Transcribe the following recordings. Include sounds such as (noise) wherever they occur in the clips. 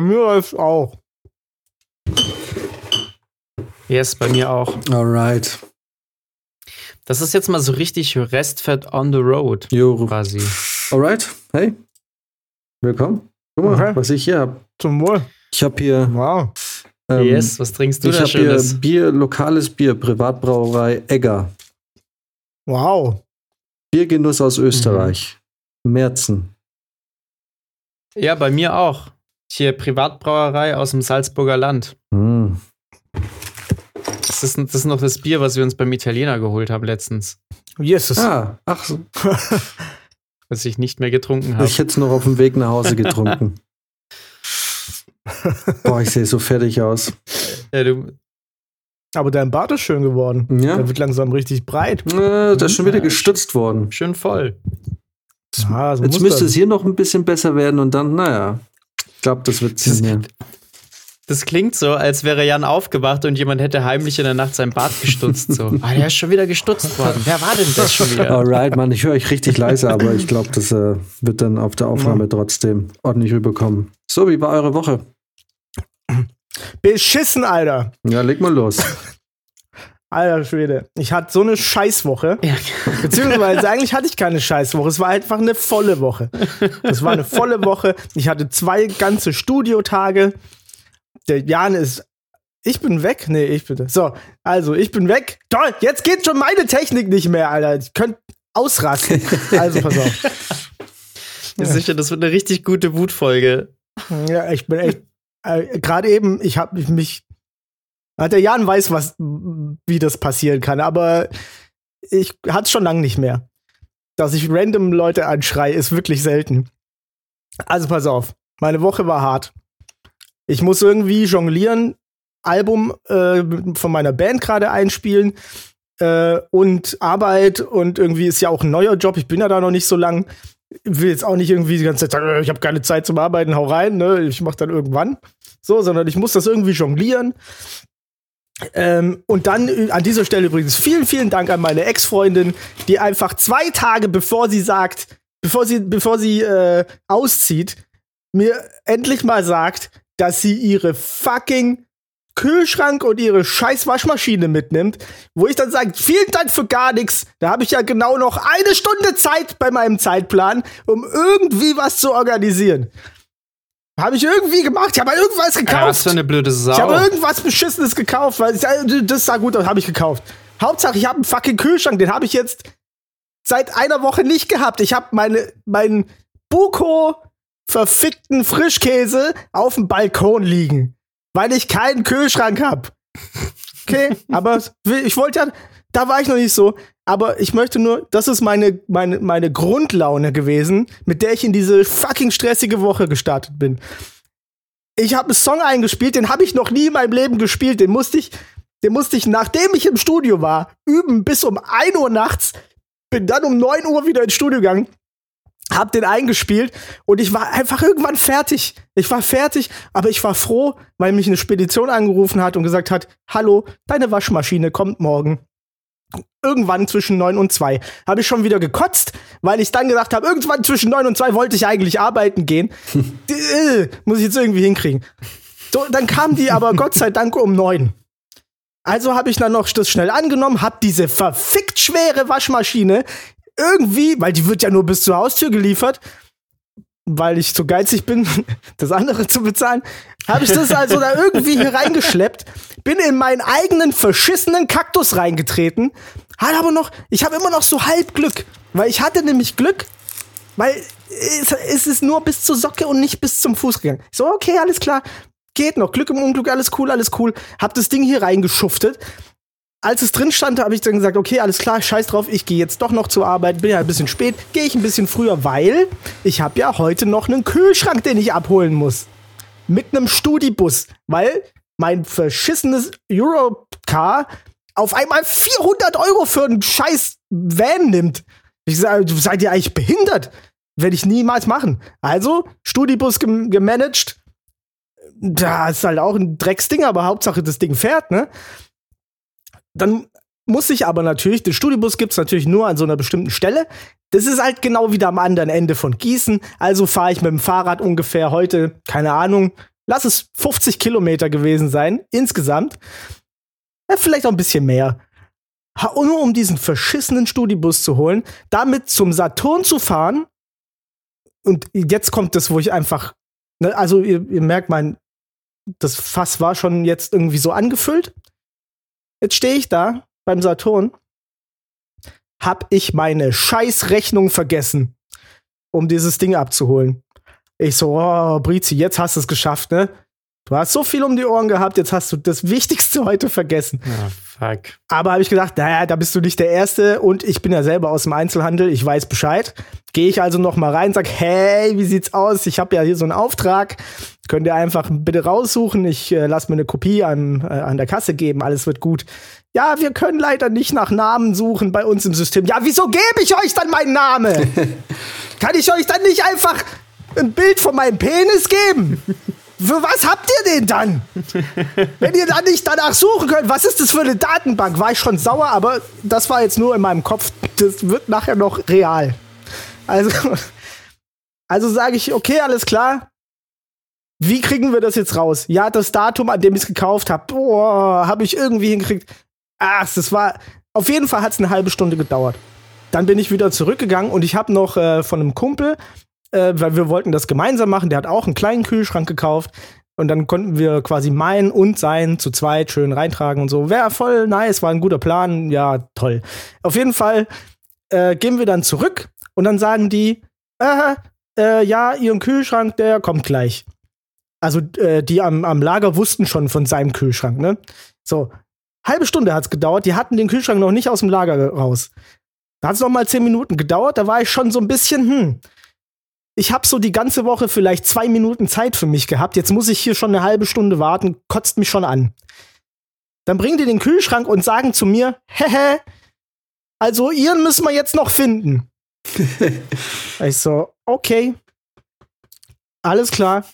Mir läuft's auch. Yes, bei mir auch. Alright. Das ist jetzt mal so richtig Restfett on the road Jo. quasi. Alright. Hey. Willkommen. Guck mal, Okay. was ich hier hab. Zum Wohl. Ich hab hier. Wow. Ähm, yes, was trinkst du ich da hab hier Schönes? Bier, lokales Bier, Privatbrauerei Egger. Wow. Biergenuss aus Österreich. Merzen. Ja, bei mir auch. Hier Privatbrauerei aus dem Salzburger Land. Hm. Das ist, das ist noch das Bier, was wir uns beim Italiener geholt haben letztens, Jesus. Ah, ach, so. (laughs) was ich nicht mehr getrunken habe. ich hätte es noch auf dem Weg nach Hause getrunken. (laughs) Boah, ich sehe so fertig aus. Ja, du, Aber dein Bart ist schön geworden. Ja. Der wird langsam richtig breit. Äh, da ist schon wieder Ja, gestützt worden. schön voll. Ah, so Jetzt müsste das. es hier noch ein bisschen besser werden und dann, naja. Ich glaube, das wird hier. Das klingt so, als wäre Jan aufgewacht und jemand hätte heimlich in der Nacht sein Bart gestutzt. So. (laughs) Ah, der ist schon wieder gestutzt worden. Wer war denn das schon wieder? Alright, Mann, ich höre euch richtig leise, aber ich glaube, das äh, wird dann auf der Aufnahme trotzdem ordentlich rüberkommen. So, wie war eure Woche? Beschissen, Alter. Ja, leg mal los. (laughs) Alter Schwede. Ich hatte so eine Scheißwoche. Ja. Beziehungsweise eigentlich hatte ich keine Scheißwoche. Es war einfach eine volle Woche. Es war eine volle Woche. Ich hatte zwei ganze Studiotage. Der Jan ist. Ich bin weg? Nee, ich bin. So, also ich bin weg. Toll, jetzt geht schon meine Technik nicht mehr, Alter. Ich könnte ausrasten. Also pass auf. Ja, sicher, das wird eine richtig gute Wutfolge. Ja, ich bin echt. Äh, Gerade eben, ich habe mich. Der Jan weiß, was, wie das passieren kann, aber ich hatte es schon lange nicht mehr. Dass ich random Leute anschreie, ist wirklich selten. Also pass auf, meine Woche war hart. Ich muss irgendwie jonglieren, Album äh, von meiner Band gerade einspielen äh, und Arbeit und irgendwie ist ja auch ein neuer Job. Ich bin ja da noch nicht so lang. Will jetzt auch nicht irgendwie die ganze Zeit sagen, äh, ich habe keine Zeit zum Arbeiten, hau rein, ne? Ich mach dann irgendwann. So, sondern ich muss das irgendwie jonglieren. Ähm, und dann äh, an dieser Stelle übrigens vielen, vielen Dank an meine Ex-Freundin, die einfach zwei Tage bevor sie sagt, bevor sie, bevor sie äh, auszieht, mir endlich mal sagt, dass sie ihre fucking Kühlschrank und ihre scheiß Waschmaschine mitnimmt, wo ich dann sage, vielen Dank für gar nichts. Da habe ich ja genau noch eine Stunde Zeit bei meinem Zeitplan, um irgendwie was zu organisieren. Habe ich irgendwie gemacht. Ich habe irgendwas gekauft. Ja, was für eine blöde Sau. Ich habe irgendwas Beschissenes gekauft, weil ich, äh, das sah gut aus, habe ich gekauft. Hauptsache, ich habe einen fucking Kühlschrank, den habe ich jetzt seit einer Woche nicht gehabt. Ich habe meine, meinen Buko verfickten Frischkäse auf dem Balkon liegen, weil ich keinen Kühlschrank habe. Okay, (laughs) aber ich wollte ja, da war ich noch nicht so. Aber ich möchte nur, das ist meine, meine, meine Grundlaune gewesen, mit der ich in diese fucking stressige Woche gestartet bin. Ich habe einen Song eingespielt, den habe ich noch nie in meinem Leben gespielt. Den musste ich, den musste ich, nachdem ich im Studio war, üben bis um 1 Uhr nachts. Bin dann um 9 Uhr wieder ins Studio gegangen, hab den eingespielt und ich war einfach irgendwann fertig. Ich war fertig, aber ich war froh, weil mich eine Spedition angerufen hat und gesagt hat, hallo, deine Waschmaschine kommt morgen. Irgendwann zwischen 9 und 2. Habe ich schon wieder gekotzt, weil ich dann gedacht habe, irgendwann zwischen 9 und 2 wollte ich eigentlich arbeiten gehen. (laughs) äh, muss ich jetzt irgendwie hinkriegen. So, dann kam die aber Gott sei Dank um 9. Also habe ich dann noch das schnell angenommen, hab diese verfickt schwere Waschmaschine irgendwie, weil die wird ja nur bis zur Haustür geliefert, weil ich zu geizig bin, (laughs) das andere zu bezahlen, habe ich das also da irgendwie hier reingeschleppt, bin in meinen eigenen verschissenen Kaktus reingetreten, hat aber noch, ich habe immer noch so halb Glück, weil ich hatte nämlich Glück, Weil es, es ist nur bis zur Socke und nicht bis zum Fuß gegangen. Ich so, okay, alles klar. Geht noch. Glück im Unglück, alles cool, alles cool. Hab das Ding hier reingeschuftet. Als es drin stand, habe ich dann gesagt, okay, alles klar, scheiß drauf, ich gehe jetzt doch noch zur Arbeit, bin ja ein bisschen spät, gehe ich ein bisschen früher, weil ich habe ja heute noch einen Kühlschrank, den ich abholen muss. Mit einem Studibus, weil mein verschissenes Eurocar auf einmal 400 Euro für einen scheiß Van nimmt. Ich sage, du seid ihr eigentlich behindert? Werde ich niemals machen. Also, Studibus gem gemanagt. Da ist halt auch ein Drecksding, aber Hauptsache das Ding fährt, ne? Dann muss ich aber natürlich, den Studibus gibt's natürlich nur an so einer bestimmten Stelle. Das ist halt genau wieder am anderen Ende von Gießen. Also fahre ich mit dem Fahrrad ungefähr heute, keine Ahnung, lass es 50 Kilometer gewesen sein, insgesamt. Ja, vielleicht auch ein bisschen mehr. Nur um diesen verschissenen Studibus zu holen, damit zum Saturn zu fahren. Und jetzt kommt das, wo ich einfach, ne, also ihr, ihr merkt, mein, das Fass war schon jetzt irgendwie so angefüllt. Jetzt stehe ich da beim Saturn, hab ich meine Scheißrechnung vergessen, um dieses Ding abzuholen. Ich so, oh, Brizi, jetzt hast du es geschafft, ne? Du hast so viel um die Ohren gehabt, jetzt hast du das Wichtigste (laughs) heute vergessen. Ah, fuck. Aber habe ich gedacht, naja, da bist du nicht der Erste und ich bin ja selber aus dem Einzelhandel, ich weiß Bescheid. Gehe ich also noch mal rein, sag, hey, wie sieht's aus? Ich habe ja hier so einen Auftrag, könnt ihr einfach bitte raussuchen. Ich äh, lasse mir eine Kopie an, äh, an der Kasse geben, alles wird gut. Ja, wir können leider nicht nach Namen suchen bei uns im System. Ja, wieso gebe ich euch dann meinen Namen? (laughs) Kann ich euch dann nicht einfach ein Bild von meinem Penis geben? Für was habt ihr den dann? (laughs) Wenn ihr dann nicht danach suchen könnt, was ist das für eine Datenbank? War ich schon sauer, aber das war jetzt nur in meinem Kopf. Das wird nachher noch real. Also, (laughs) also sage ich, okay, alles klar. Wie kriegen wir das jetzt raus? Ja, das Datum, an dem ich es gekauft habe, boah, habe ich irgendwie hingekriegt. Ach, das war, auf jeden Fall hat es eine halbe Stunde gedauert. Dann bin ich wieder zurückgegangen und ich habe noch äh, von einem Kumpel, äh, weil wir wollten das gemeinsam machen, der hat auch einen kleinen Kühlschrank gekauft. Und dann konnten wir quasi meinen und seinen zu zweit schön reintragen und so. Wäre voll nice, war ein guter Plan. Ja, toll. Auf jeden Fall äh, gehen wir dann zurück und dann sagen die, äh, äh, ja, ihren Kühlschrank, der kommt gleich. Also äh, die am, am Lager wussten schon von seinem Kühlschrank, ne? So, halbe Stunde hat's gedauert, die hatten den Kühlschrank noch nicht aus dem Lager raus. Da hat's noch mal zehn Minuten gedauert, da war ich schon so ein bisschen, hm, ich habe so die ganze Woche vielleicht zwei Minuten Zeit für mich gehabt. Jetzt muss ich hier schon eine halbe Stunde warten, kotzt mich schon an. Dann bringen die den Kühlschrank und sagen zu mir, hehe, also ihren müssen wir jetzt noch finden. (laughs) ich so, okay, alles klar.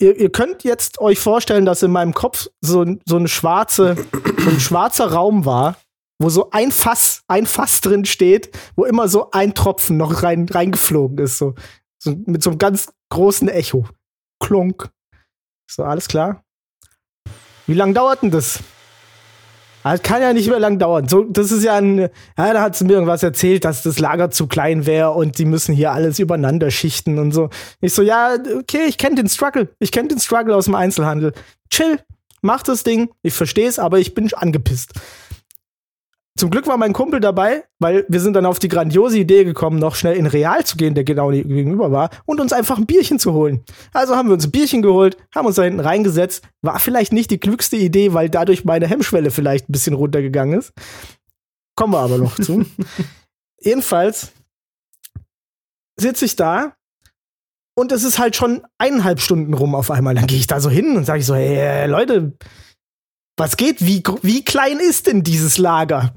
ihr, ihr könnt jetzt euch vorstellen, dass in meinem Kopf so, so eine schwarze, so ein schwarzer Raum war, wo so ein Fass, ein Fass drin steht, wo immer so ein Tropfen noch rein, reingeflogen ist, so, so mit so einem ganz großen Echo. Klunk. So, alles klar. Wie lange dauert denn das? Ah, Das kann ja nicht mehr lang dauern. So, das ist ja ein, ja, da hat sie mir irgendwas erzählt, dass das Lager zu klein wäre und die müssen hier alles übereinander schichten und so. Ich so, ja, okay, ich kenne den Struggle. Ich kenne den Struggle aus dem Einzelhandel. Chill, mach das Ding. Ich verstehe es, aber ich bin angepisst. Zum Glück war mein Kumpel dabei, weil wir sind dann auf die grandiose Idee gekommen, noch schnell in Real zu gehen, der genau gegenüber war, und uns einfach ein Bierchen zu holen. Also haben wir uns ein Bierchen geholt, haben uns da hinten reingesetzt. War vielleicht nicht die klügste Idee, weil dadurch meine Hemmschwelle vielleicht ein bisschen runtergegangen ist. Kommen wir aber noch zu. (laughs) Jedenfalls sitze ich da und es ist halt schon eineinhalb Stunden rum auf einmal. Dann gehe ich da so hin und sage ich so, hey, Leute, was geht? Wie, wie klein ist denn dieses Lager?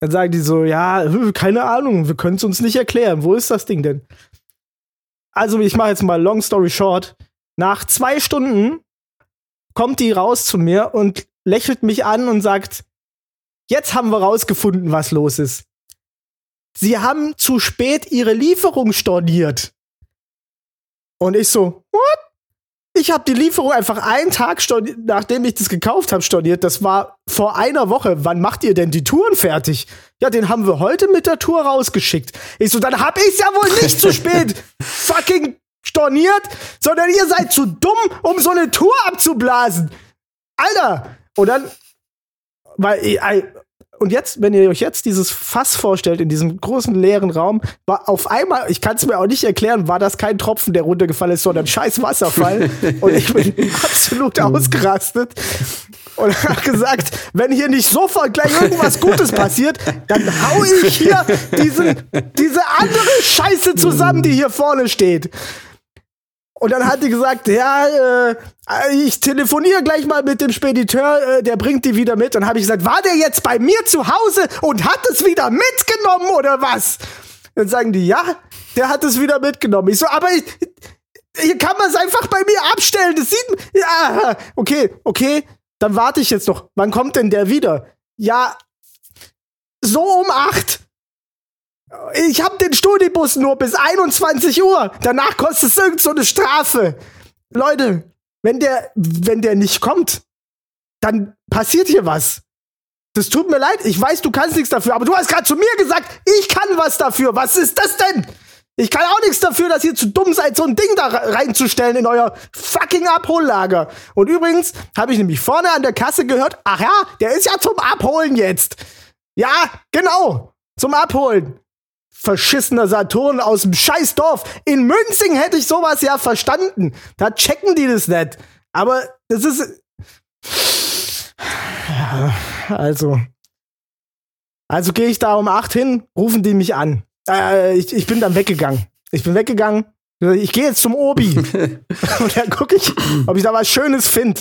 Dann sagen die so, ja, keine Ahnung, wir können es uns nicht erklären. Wo ist das Ding denn? Also, ich mache jetzt mal Long Story Short. Nach zwei Stunden kommt die raus zu mir und lächelt mich an und sagt, jetzt haben wir rausgefunden, was los ist. Sie haben zu spät ihre Lieferung storniert. Und ich so, what? Ich habe die Lieferung einfach einen Tag, storniert, nachdem ich das gekauft habe, storniert. Das war vor einer Woche. Wann macht ihr denn die Touren fertig? Ja, den haben wir heute mit der Tour rausgeschickt. Ich so, dann hab ich's ja wohl nicht zu spät (laughs) fucking storniert, sondern ihr seid zu dumm, um so eine Tour abzublasen. Alter! Und dann, weil, und jetzt, wenn ihr euch jetzt dieses Fass vorstellt, in diesem großen leeren Raum, war auf einmal, ich kann es mir auch nicht erklären, war das kein Tropfen, der runtergefallen ist, sondern ein scheiß Wasserfall. (laughs) und ich bin absolut ausgerastet und habe gesagt, wenn hier nicht sofort gleich irgendwas Gutes passiert, dann hau ich hier diesen, diese andere Scheiße zusammen, die hier vorne steht. Und dann hat die gesagt, ja, äh, ich telefoniere gleich mal mit dem Spediteur, äh, der bringt die wieder mit. Und dann habe ich gesagt, war der jetzt bei mir zu Hause und hat es wieder mitgenommen oder was? Dann sagen die, ja, der hat es wieder mitgenommen. Ich so, aber ich, hier kann man es einfach bei mir abstellen. Das sieht, ja, okay, okay, dann warte ich jetzt noch. Wann kommt denn der wieder? Ja, so um acht. Ich habe den Studibus nur bis 21 Uhr. Danach kostet es irgend so eine Strafe. Leute, wenn der, wenn der nicht kommt, dann passiert hier was. Das tut mir leid. Ich weiß, du kannst nichts dafür, aber du hast gerade zu mir gesagt, ich kann was dafür. Was ist das denn? Ich kann auch nichts dafür, dass ihr zu dumm seid, so ein Ding da reinzustellen in euer fucking Abhollager. Und übrigens habe ich nämlich vorne an der Kasse gehört, ach ja, der ist ja zum Abholen jetzt. Ja, genau, zum Abholen verschissener Saturn aus dem Scheißdorf. In Münzing hätte ich sowas ja verstanden. Da checken die das nicht. Aber das ist. Also. Also gehe ich da um acht hin, rufen die mich an. Äh, ich, ich bin dann weggegangen. Ich bin weggegangen. Ich gehe jetzt zum Obi. (laughs) und dann gucke ich, ob ich da was Schönes finde.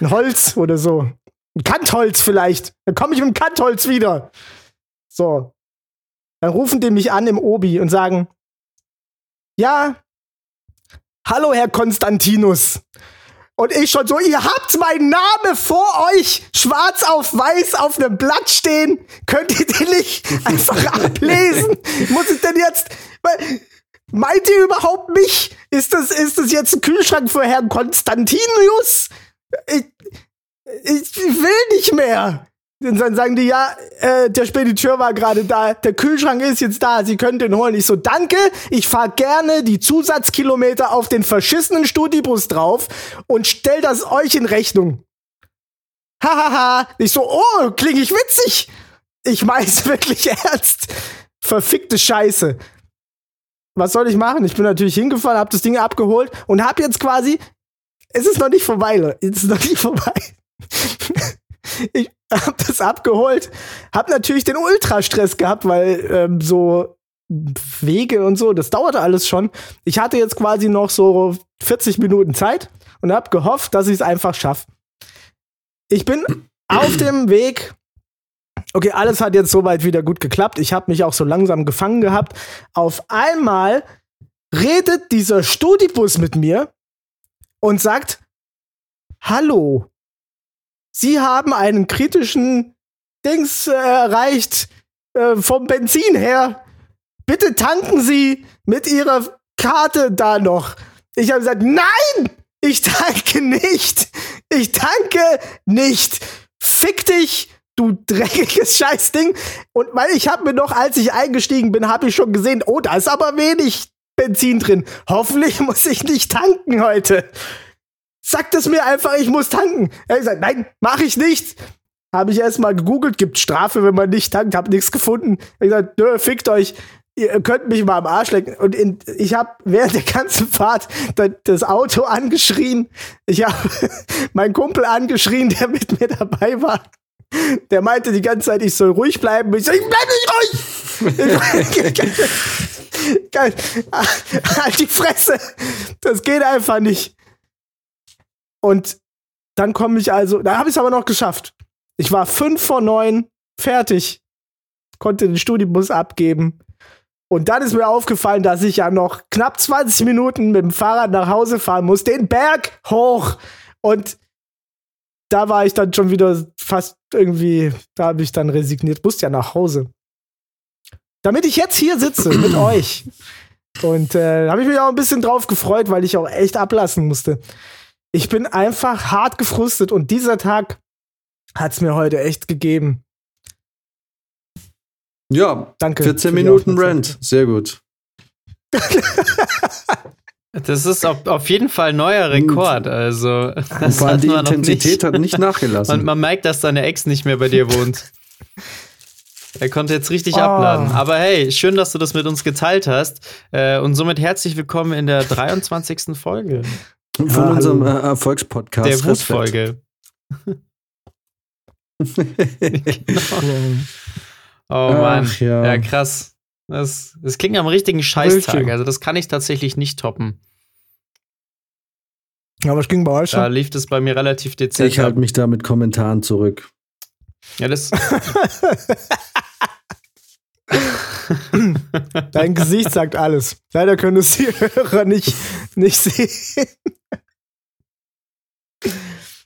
Ein Holz oder so. Ein Kantholz vielleicht. Dann komme ich mit dem Kantholz wieder. So. Dann rufen die mich an im Obi und sagen, ja, hallo Herr Konstantinus. Und ich schon so, ihr habt meinen Namen vor euch schwarz auf weiß auf einem Blatt stehen. Könnt ihr den nicht (laughs) einfach ablesen? Muss ich denn jetzt, meint ihr überhaupt mich? Ist das, ist das jetzt ein Kühlschrank für Herrn Konstantinus? Ich, ich will nicht mehr. Und dann sagen die, ja, äh, der Spediteur war gerade da, der Kühlschrank ist jetzt da, Sie können den holen. Ich so, danke, ich fahr gerne die Zusatzkilometer auf den verschissenen Studibus drauf und stell das euch in Rechnung. Hahaha. ich so, oh, klinge ich witzig. Ich mein's (laughs) wirklich ernst. Verfickte Scheiße. Was soll ich machen? Ich bin natürlich hingefahren, hab das Ding abgeholt und hab jetzt quasi, es ist noch nicht vorbei, Leute. Es ist noch nicht vorbei. (laughs) ich hab das abgeholt, hab natürlich den Ultrastress gehabt, weil ähm, so Wege und so, das dauerte alles schon. Ich hatte jetzt quasi noch so 40 Minuten Zeit und hab gehofft, dass ich es einfach schaffe. Ich bin auf dem Weg. Okay, alles hat jetzt soweit wieder gut geklappt. Ich habe mich auch so langsam gefangen gehabt. Auf einmal redet dieser Studibus mit mir und sagt: Hallo, Sie haben einen kritischen Dings äh, erreicht äh, vom Benzin her. Bitte tanken Sie mit Ihrer Karte da noch. Ich habe gesagt, nein, ich tanke nicht. Ich tanke nicht. Fick dich, du dreckiges Scheißding. Und weil ich habe mir noch, als ich eingestiegen bin, habe ich schon gesehen, oh, da ist aber wenig Benzin drin. Hoffentlich muss ich nicht tanken heute. Sagt es mir einfach, ich muss tanken. Er hat gesagt, nein, mache ich nicht. Habe ich erst mal gegoogelt, gibt Strafe, wenn man nicht tankt, habe nichts gefunden. Er hat gesagt, nö, fickt euch. Ihr könnt mich mal am Arsch lecken. Und in, ich habe während der ganzen Fahrt das Auto angeschrien. Ich habe (laughs) meinen Kumpel angeschrien, der mit mir dabei war. Der meinte die ganze Zeit, ich soll ruhig bleiben. Ich so, ich bleib nicht ruhig! (laughs) halt die Fresse! Das geht einfach nicht. Und dann komme ich also, da habe ich es aber noch geschafft. Ich war fünf vor neun fertig, konnte den Studibus abgeben. Und dann ist mir aufgefallen, dass ich ja noch knapp 20 Minuten mit dem Fahrrad nach Hause fahren muss, den Berg hoch. Und da war ich dann schon wieder fast irgendwie, da habe ich dann resigniert, musste ja nach Hause. Damit ich jetzt hier sitze mit (clears throat) euch. Und äh, da habe ich mich auch ein bisschen drauf gefreut, weil ich auch echt ablassen musste. Ich bin einfach hart gefrustet und dieser Tag hat es mir heute echt gegeben. Ja, danke. 14 Minuten Rant, sehr gut. Das ist auf, auf jeden Fall ein neuer Rekord. Also, das vor allem die Intensität nicht. hat nicht nachgelassen. Man, man merkt, dass deine Ex nicht mehr bei dir wohnt. (laughs) Er konnte jetzt richtig Oh. abladen. Aber hey, schön, dass du das mit uns geteilt hast. Äh, und somit herzlich willkommen in der 23. Folge Von Ja, unserem hallo. äh, Erfolgspodcast. der. Wutfolge. (laughs) Oh Mann. Ach, ja. ja. krass. Das, das klingt am richtigen Scheißtag. Richtig. Also, das kann ich tatsächlich nicht toppen. Ja, was ging bei euch Da so? lief das bei mir relativ dezent. Ich halte mich da mit Kommentaren zurück. ja, das, (laughs) (laughs) Dein Gesicht sagt alles. Leider können es die Hörer nicht, nicht sehen.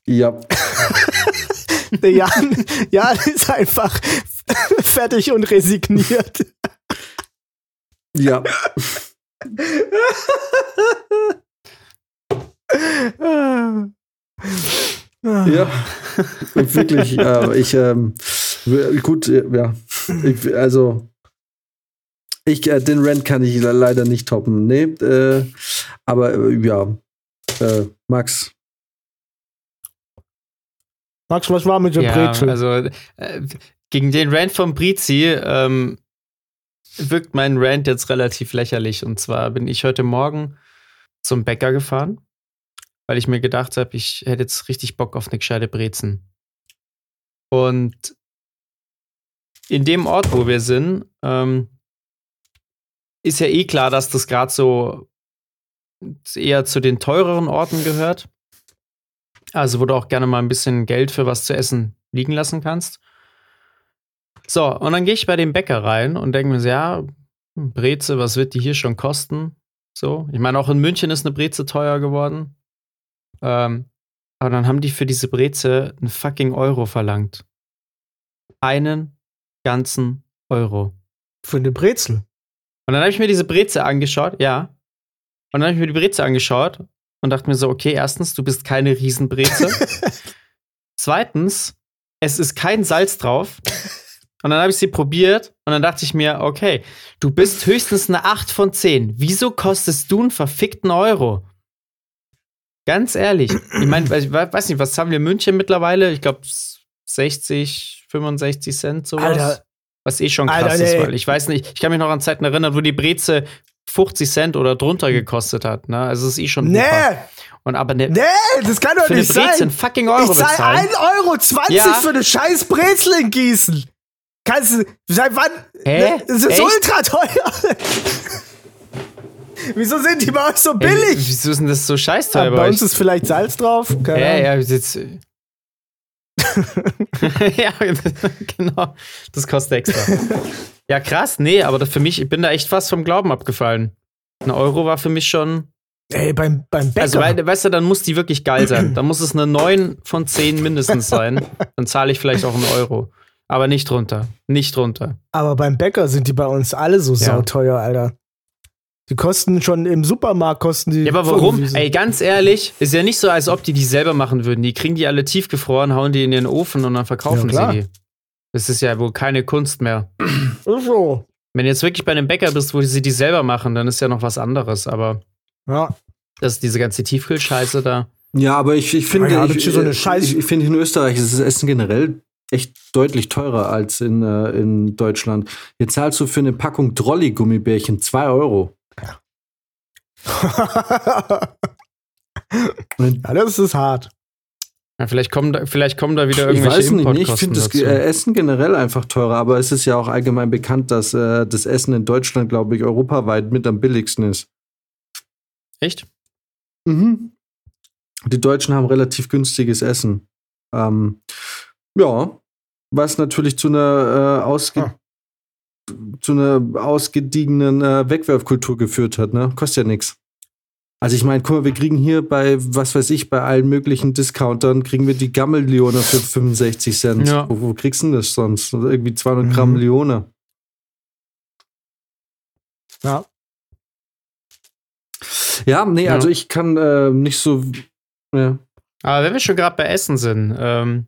Ja. (laughs) Der Jan, Jan ist einfach fertig und resigniert. Ja. Ja. Wirklich. äh, ich, ähm, gut, äh, ja. Ich, also. Ich, äh, den Rant kann ich le- leider nicht toppen. Nee, äh, aber äh, ja. Äh, Max. Max, was war mit dem ja, Brezel? also äh, gegen den Rant von Brizi ähm, wirkt mein Rant jetzt relativ lächerlich. Und zwar bin ich heute Morgen zum Bäcker gefahren, weil ich mir gedacht habe, ich hätte jetzt richtig Bock auf eine gescheite Brezen. Und in dem Ort, wo wir sind, ähm, ist ja eh klar, dass das gerade so eher zu den teureren Orten gehört. Also, wo du auch gerne mal ein bisschen Geld für was zu essen liegen lassen kannst. So, und dann gehe ich bei dem Bäcker rein und denke mir so, ja, Breze, was wird die hier schon kosten? So, ich meine, auch in München ist eine Breze teuer geworden. Ähm, aber dann haben die für diese Breze einen fucking Euro verlangt. Einen ganzen Euro. Für eine Brezel. Und dann habe ich mir diese Breze angeschaut, ja. Und dann habe ich mir die Breze angeschaut und dachte mir so, okay, erstens, du bist keine Riesenbreze. (laughs) Zweitens, es ist kein Salz drauf. Und dann habe ich sie probiert und dann dachte ich mir, okay, du bist höchstens eine 8 von 10. Wieso kostest du einen verfickten Euro? Ganz ehrlich. Ich meine, ich we- weiß nicht, was haben wir in München mittlerweile? Ich glaube 60, 65 Cent sowas. Alter, Was eh schon krass Alter, ist, weil ich weiß nicht, ich kann mich noch an Zeiten erinnern, wo die Breze 50 Cent oder drunter gekostet hat. Ne? Also es ist eh schon nee, Wucher. Und aber ne, nee, das kann doch nicht sein. einen fucking Euro ich zahl bezahlen. 1,20 Euro 20 Ja. für eine scheiß Brezel in Gießen. Kannst du, seit wann? Hä? Ne, das ist Echt? ultra teuer. Wieso sind die bei euch so Ey, billig? wieso ist denn das so scheiß teuer bei bei uns ist vielleicht Salz drauf. Keine Ja, Ahnung. ja, jetzt. (laughs) ja, genau. Das kostet extra. ja, krass, nee, aber für mich, ich bin da echt fast vom Glauben abgefallen. Ein Euro war für mich schon. Ey, beim, beim Bäcker. Also, wei- weißt du, dann muss die wirklich geil sein. Dann muss es eine 9 von 10 mindestens sein. Dann zahle ich vielleicht auch einen Euro. Aber nicht drunter. Nicht drunter. aber beim Bäcker sind die bei uns alle so Ja. sauteuer, Alter. Die kosten schon im Supermarkt kosten die. Ja, aber warum? Ey, ganz ehrlich, ist ja nicht so, als ob die die selber machen würden. Die kriegen die alle tiefgefroren, hauen die in den Ofen und dann verkaufen Ja, klar. sie die. Das ist ja wohl keine Kunst mehr. Ist so. Wenn du jetzt wirklich bei einem Bäcker bist, wo sie die selber machen, dann ist ja noch was anderes. Aber Ja. das ist diese ganze Tiefkühlscheiße da. Ja, aber ich, ich finde, Ja, ich, so eine ich, Scheiß- ich, finde in Österreich ist das Essen generell echt deutlich teurer als in, äh, in Deutschland. Hier zahlst du für eine Packung Trolli-Gummibärchen 2 Euro. Ja, das ist hart. Ja, vielleicht, kommen da, vielleicht kommen da wieder ich irgendwelche weiß nicht, ich finde das dazu. äh, Essen generell einfach teurer, aber es ist ja auch allgemein bekannt, dass äh, das Essen in Deutschland, glaube ich, europaweit mit am billigsten ist. Echt? Mhm. Die Deutschen haben relativ günstiges Essen. Ähm, ja, was natürlich zu einer, äh, ausge Ah. Zu einer ausgediegenen äh, Wegwerfkultur geführt hat. Ne? Kostet ja nichts. Also ich meine, guck mal, wir kriegen hier bei, was weiß ich, bei allen möglichen Discountern, kriegen wir die Gammel-Leone für 65 Cent. Ja. Wo, wo kriegst du denn das sonst? Irgendwie 200 Gramm Mhm. Leone. Ja. Ja, nee, Ja. also ich kann äh, nicht so. Ja. Aber wenn wir schon gerade bei Essen sind, ähm,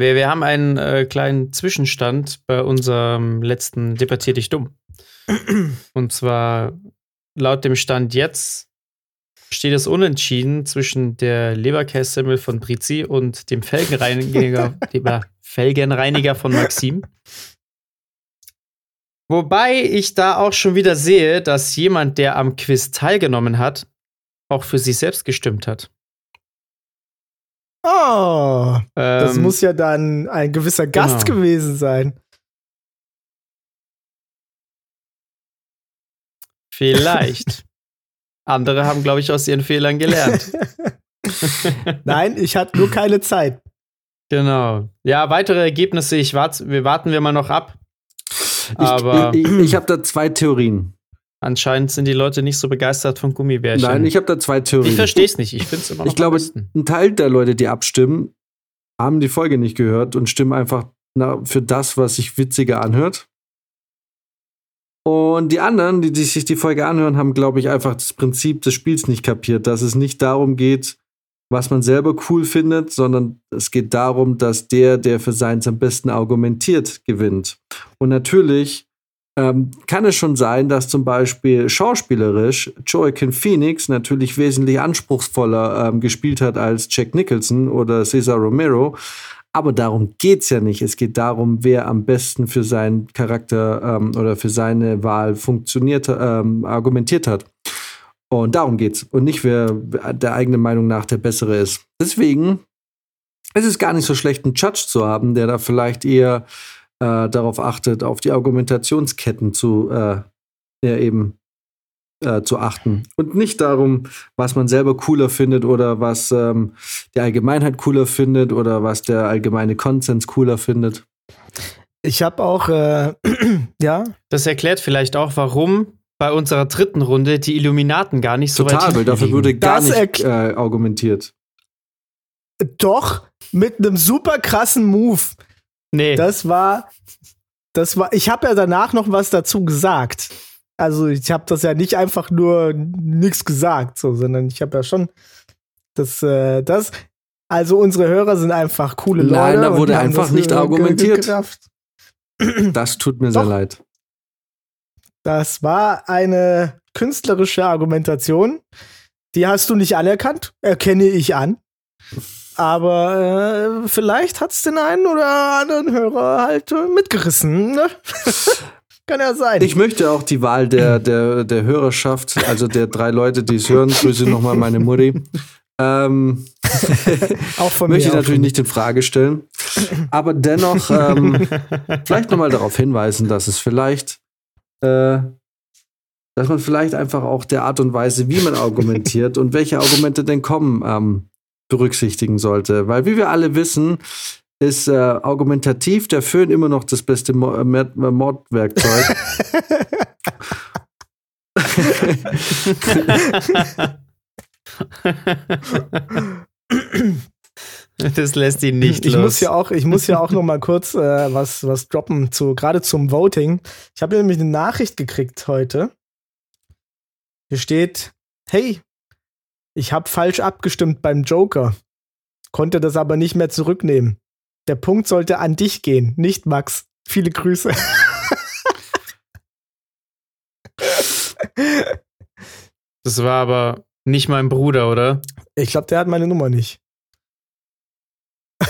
wir, wir haben einen äh, kleinen Zwischenstand bei unserem letzten Debattier dich dumm. (clears throat) Und zwar laut dem Stand jetzt steht es unentschieden zwischen der Leberkässemmel von Brizi und dem Felgenreiniger, (laughs) Leber, Felgenreiniger von Maxim. Wobei ich da auch schon wieder sehe, dass jemand, der am Quiz teilgenommen hat, auch für sich selbst gestimmt hat. Oh, das Ähm, muss ja dann ein gewisser Gast genau. gewesen sein. Vielleicht. (laughs) Andere haben, glaube ich, aus ihren Fehlern gelernt. (laughs) Nein, ich hatte nur keine Zeit. Genau. Ja, weitere Ergebnisse, ich wart, wir warten wir mal noch ab. Ich, Aber ich, ich habe da zwei Theorien. Anscheinend sind die Leute nicht so begeistert von Gummibärchen. Nein, ich habe da zwei Theorien. ich verstehe es nicht. Ich finde es immer noch Ich glaube, ein Teil der Leute, die abstimmen, haben die Folge nicht gehört und stimmen einfach na, für das, was sich witziger anhört. Und die anderen, die, die sich die Folge anhören, haben, glaube ich, einfach das Prinzip des Spiels nicht kapiert, dass es nicht darum geht, was man selber cool findet, sondern es geht darum, dass der, der für seins am besten argumentiert, gewinnt. Und natürlich ähm, kann es schon sein, dass zum Beispiel schauspielerisch Joaquin Phoenix natürlich wesentlich anspruchsvoller ähm, gespielt hat als Jack Nicholson oder Cesar Romero. Aber darum geht's ja nicht. Es geht darum, wer am besten für seinen Charakter ähm, oder für seine Wahl funktioniert, ähm, argumentiert hat. Und darum geht's. Und nicht, wer der eigenen Meinung nach der Bessere ist. Deswegen ist es gar nicht so schlecht, einen Judge zu haben, der da vielleicht eher äh, darauf achtet, auf die Argumentationsketten zu, äh, ja, eben äh, zu achten. Und nicht darum, was man selber cooler findet oder was ähm, die Allgemeinheit cooler findet oder was der allgemeine Konsens cooler findet. Ich habe auch, äh, (clears throat) ja, Das erklärt vielleicht auch, warum bei unserer dritten Runde die Illuminaten gar nicht so weit Total, weil hinten dafür wurde gar Das nicht äh, argumentiert. doch mit einem super krassen Move. Nee, Das war, das war, ich habe ja danach noch was dazu gesagt. Also ich habe das ja nicht einfach nur nichts gesagt, so, sondern ich habe ja schon das, äh, das. Also unsere Hörer sind einfach coole Leute. Nein, da wurde einfach nicht argumentiert. Das tut mir sehr Doch. leid. Das war eine künstlerische Argumentation. Die hast du nicht anerkannt, erkenne ich an. Aber äh, vielleicht hat's den einen oder anderen Hörer halt äh, mitgerissen. Ne? (laughs) Kann ja sein. Ich möchte auch die Wahl der, der, der Hörerschaft, also der drei Leute, die es hören, grüße nochmal meine Mutti. Ähm, (laughs) auch von möchte ich natürlich nicht in Frage stellen. Aber dennoch ähm, (laughs) vielleicht nochmal darauf hinweisen, dass es vielleicht, äh, dass man vielleicht einfach auch der Art und Weise, wie man argumentiert und welche Argumente denn kommen, ähm, berücksichtigen sollte. Weil wie wir alle wissen, ist äh, argumentativ der Föhn immer noch das beste Mo äh, äh, Mordwerkzeug. (laughs) das lässt ihn nicht ich los. muss ja auch, ich muss ja auch noch mal kurz äh, was, was droppen zu gerade zum Voting. Ich habe nämlich eine Nachricht gekriegt heute. Hier steht: Hey, ich habe falsch abgestimmt beim Joker, konnte das aber nicht mehr zurücknehmen. Der Punkt sollte an dich gehen, nicht Max. Viele Grüße. (laughs) das war aber nicht mein Bruder, oder? Ich glaube, der hat meine Nummer nicht. (laughs)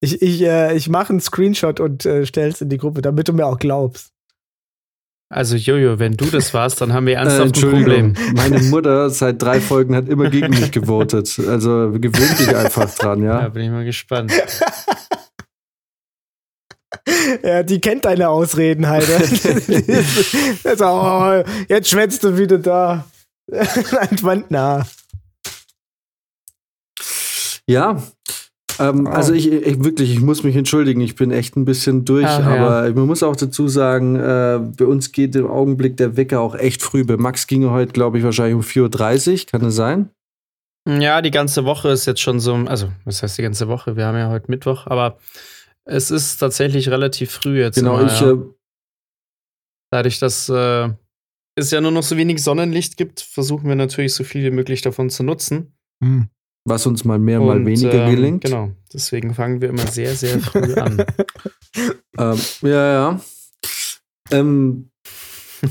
ich ich, äh, ich mache einen Screenshot und äh, stell's in die Gruppe, damit du mir auch glaubst. Also Jojo, wenn du das warst, dann haben wir Äh, ernsthaft ein Entschuldigung, Problem. meine (laughs) Mutter seit drei Folgen hat immer gegen mich gewotet. Also gewöhnt dich einfach dran, Ja, ja. bin ich mal gespannt. Ja, die kennt deine Ausreden halt. (laughs) also, oh, jetzt schwätzt du wieder da. An Wand nah. Ja. Ähm, Oh. Also ich, ich wirklich, ich muss mich entschuldigen, ich bin echt ein bisschen durch, Ach, ja. aber man muss auch dazu sagen, äh, bei uns geht im Augenblick der Wecker auch echt früh. Bei Max ging er heute, glaube ich, wahrscheinlich um 4.30 Uhr, kann es sein? Ja, die ganze Woche ist jetzt schon so, also was heißt die ganze Woche? Wir haben ja heute Mittwoch, aber es ist tatsächlich relativ früh jetzt. Genau, immer, ich, ja. äh, Dadurch, dass äh, es ja nur noch so wenig Sonnenlicht gibt, versuchen wir natürlich so viel wie möglich davon zu nutzen. Was uns mal mehr, mal Und, weniger ähm, gelingt. Genau, deswegen fangen wir immer sehr, sehr früh an. (laughs) Ähm, ja, ja. Ähm, (laughs)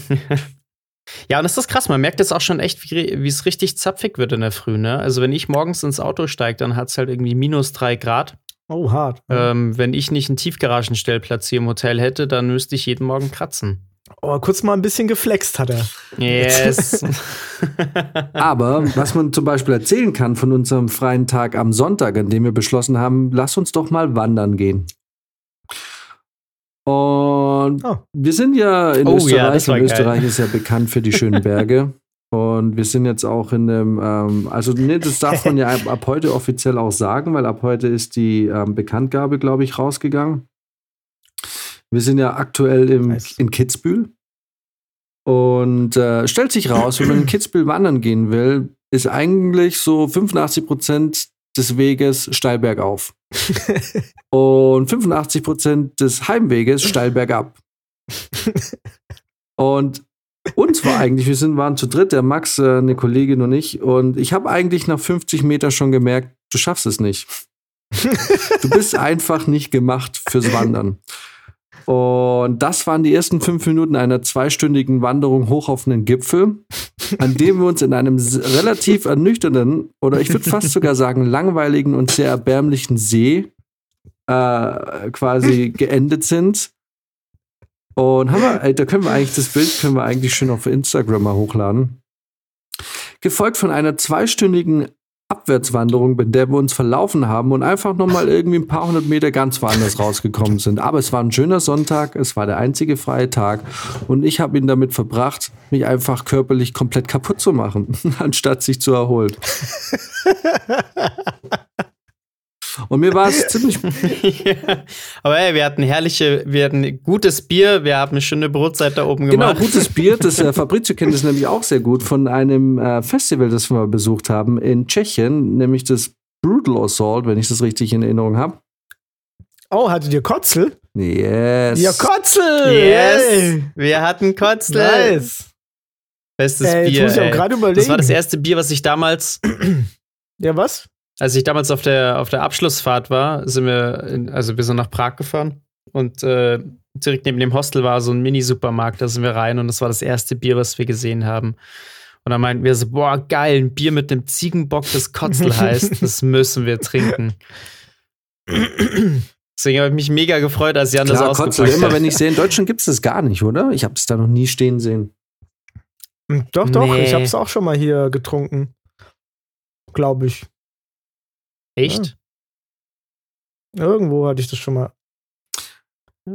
ja, und das ist krass, man merkt jetzt auch schon echt, wie wie es richtig zapfig wird in der Früh, ne? Also wenn ich morgens ins Auto steige, dann hat es halt irgendwie minus drei Grad. Oh, hart. Ähm, wenn ich nicht einen Tiefgaragenstellplatz hier im Hotel hätte, dann müsste ich jeden Morgen kratzen. Oh, kurz mal ein bisschen geflext hat er. Yes. (laughs) Aber was man zum Beispiel erzählen kann von unserem freien Tag am Sonntag, an dem wir beschlossen haben, lass uns doch mal wandern gehen. Und Oh. wir sind ja in Oh ja, Österreich war und geil. Österreich ist ja bekannt für die schönen Berge. Und wir sind jetzt auch in einem, ähm, also nee, das darf man ja ab, ab heute offiziell auch sagen, weil ab heute ist die ähm, Bekanntgabe, glaube ich, rausgegangen. Wir sind ja aktuell im, in Kitzbühel. Und äh, stellt sich raus, wenn man in Kitzbühel wandern gehen will, ist eigentlich so 85 Prozent des Weges steil bergauf. (laughs) Und 85 Prozent des Heimweges steil bergab. Und uns war eigentlich, wir sind, waren zu dritt, der Max, äh, eine Kollegin und ich. Und ich habe eigentlich nach 50 Meter schon gemerkt, du schaffst es nicht. Du bist einfach nicht gemacht fürs Wandern. Und das waren die ersten fünf Minuten einer zweistündigen Wanderung hoch auf einen Gipfel, an dem wir uns in einem relativ ernüchternden oder ich würde fast sogar sagen langweiligen und sehr erbärmlichen See äh, quasi geendet sind. Und haben wir, da können wir eigentlich das Bild können wir eigentlich schön auf Instagram mal hochladen. Gefolgt von einer zweistündigen Abwärtswanderung, bei der wir uns verlaufen haben und einfach nochmal irgendwie ein paar hundert Meter ganz woanders rausgekommen sind. Aber es war ein schöner Sonntag, es war der einzige freie Tag und ich habe ihn damit verbracht, mich einfach körperlich komplett kaputt zu machen, (laughs) anstatt sich zu erholen. (laughs) Und mir war es (laughs) ziemlich ja. Aber ey, wir hatten herrliche, wir hatten gutes Bier, wir haben eine schöne Brotzeit da oben Genau, gemacht. gutes Bier. Das äh, (laughs) Fabrizio kennt das nämlich auch sehr gut von einem äh, Festival, das wir mal besucht haben in Tschechien, nämlich das Brutal Assault, wenn ich das richtig in Erinnerung habe. Oh, hattet ihr Kotzel? Yes. Ja, Kotzel! Yes, Ey. wir hatten Kotzle. Nice. Bestes Ey, jetzt Bier. muss ich auch ey. Das war das erste Bier, was ich damals, Ja, was? Als ich damals auf der, auf der Abschlussfahrt war, sind wir, in, also wir sind nach Prag gefahren und äh, direkt neben dem Hostel war so ein Mini-Supermarkt, da sind wir rein und das war das erste Bier, was wir gesehen haben. Und dann meinten wir so, boah, geil, ein Bier mit einem Ziegenbock, das Kotzel (laughs) heißt, das müssen wir trinken. Deswegen habe ich mich mega gefreut, als Jan Klar, das Kotzel. ausgepackt Immer hat. wenn ich sehe, in Deutschland gibt es das gar nicht, oder? Ich habe es da noch nie stehen sehen. Hm, Doch, doch, Nee. ich hab's auch schon mal hier getrunken. Glaube ich. Echt? Irgendwo hatte ich das schon mal.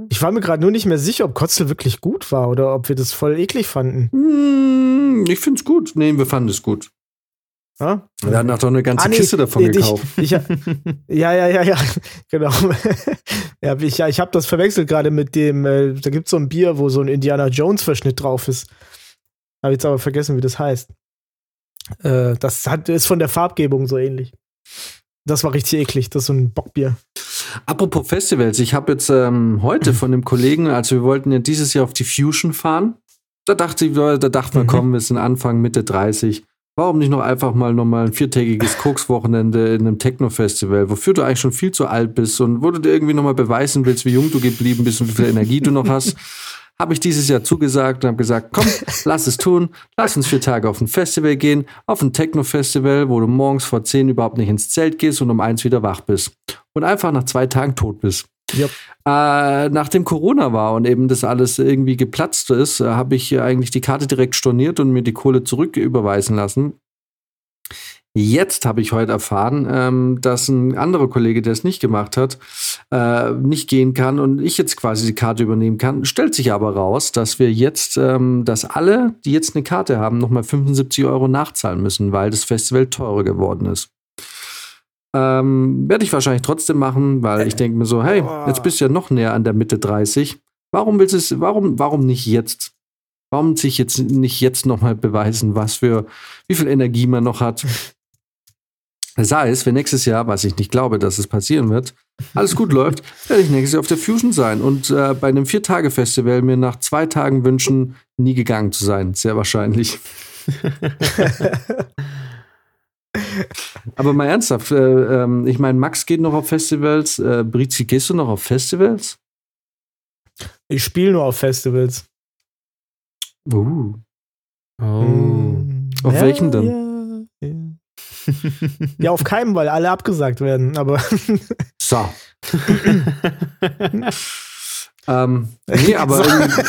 Ich war mir gerade nur nicht mehr sicher, ob Kotzel wirklich gut war oder ob wir das voll eklig fanden. Hm, ich finde es gut. Nee, wir fanden es gut. Ja? Wir hatten auch doch eine ganze Ah, nee, Kiste davon nee, ich- gekauft. Ich, (laughs) ja, ja, ja, ja, (laughs) genau. (laughs) ja, ich, ja, ich habe das verwechselt gerade mit dem, äh, da gibt es so ein Bier, wo so ein Indiana Jones-Verschnitt drauf ist. Habe jetzt aber vergessen, wie das heißt. Äh, das hat, ist von der Farbgebung so ähnlich. Das war richtig eklig, das ist so ein Bockbier. Apropos Festivals, ich habe jetzt ähm, heute von dem Kollegen, also wir wollten ja dieses Jahr auf die Fusion fahren. Da dachte ich, da dachte man, Mhm. komm, wir sind Anfang, Mitte 30. Warum nicht noch einfach mal nochmal ein viertägiges (laughs) Koks-Wochenende in einem Techno-Festival, wofür du eigentlich schon viel zu alt bist und wo du dir irgendwie nochmal beweisen willst, wie jung du geblieben bist und wie viel Energie du noch hast, (laughs) habe ich dieses Jahr zugesagt und habe gesagt, komm, (laughs) lass es tun, lass uns vier Tage auf ein Festival gehen, auf ein Techno-Festival, wo du morgens vor zehn überhaupt nicht ins Zelt gehst und um eins wieder wach bist und einfach nach zwei Tagen tot bist. Jupp. Äh, nachdem Corona war und eben das alles irgendwie geplatzt ist, äh, habe ich eigentlich die Karte direkt storniert und mir die Kohle zurück überweisen lassen. Jetzt habe ich heute erfahren, ähm, dass ein anderer Kollege, der es nicht gemacht hat, äh, nicht gehen kann und ich jetzt quasi die Karte übernehmen kann. Stellt sich aber raus, dass wir jetzt, ähm, dass alle, die jetzt eine Karte haben, nochmal 75 Euro nachzahlen müssen, weil das Festival teurer geworden ist. Ähm, Werde ich wahrscheinlich trotzdem machen, weil ich denke mir so, hey, jetzt bist du ja noch näher an der Mitte 30. Warum willst du es, warum, warum nicht jetzt? Warum sich jetzt nicht jetzt nochmal beweisen, was für, wie viel Energie man noch hat? Sei es, wenn nächstes Jahr, was ich nicht glaube, dass es passieren wird, alles gut (laughs) läuft, werde ich nächstes Jahr auf der Fusion sein und äh, bei einem Vier-Tage-Festival mir nach zwei Tagen wünschen, nie gegangen zu sein. Sehr wahrscheinlich. (laughs) Aber mal ernsthaft, äh, ähm, ich meine, Max geht noch auf Festivals. Äh, Brizi, gehst du noch auf Festivals? Ich spiele nur auf Festivals. Uh. Oh. Hm. Auf welchen denn? Ja, auf keinen, weil alle abgesagt werden. Aber (laughs) So. (laughs) Ähm, nee, (laughs) aber irgendwie,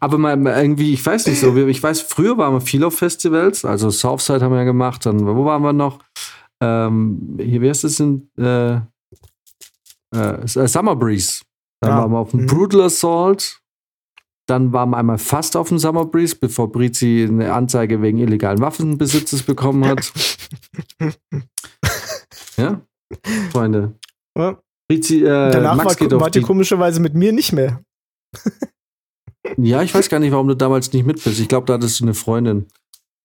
aber mal, mal irgendwie, ich weiß nicht so, ich weiß, früher waren wir viel auf Festivals, also Southside haben wir ja gemacht, dann, wo waren wir noch? Ähm, hier, wie heißt das in, äh, äh, Summer Breeze. Dann Ja. waren wir auf dem Mhm. Brutal Assault, dann waren wir einmal fast auf dem Summer Breeze, bevor Brizi eine Anzeige wegen illegalen Waffenbesitzes bekommen hat. (laughs) ja, Freunde. ja, Brizi, äh, danach Max war, geht wart ihr die komischerweise mit mir nicht mehr. (laughs) Ja, ich weiß gar nicht, warum du damals nicht mit bist. Ich glaube, da hattest du eine Freundin.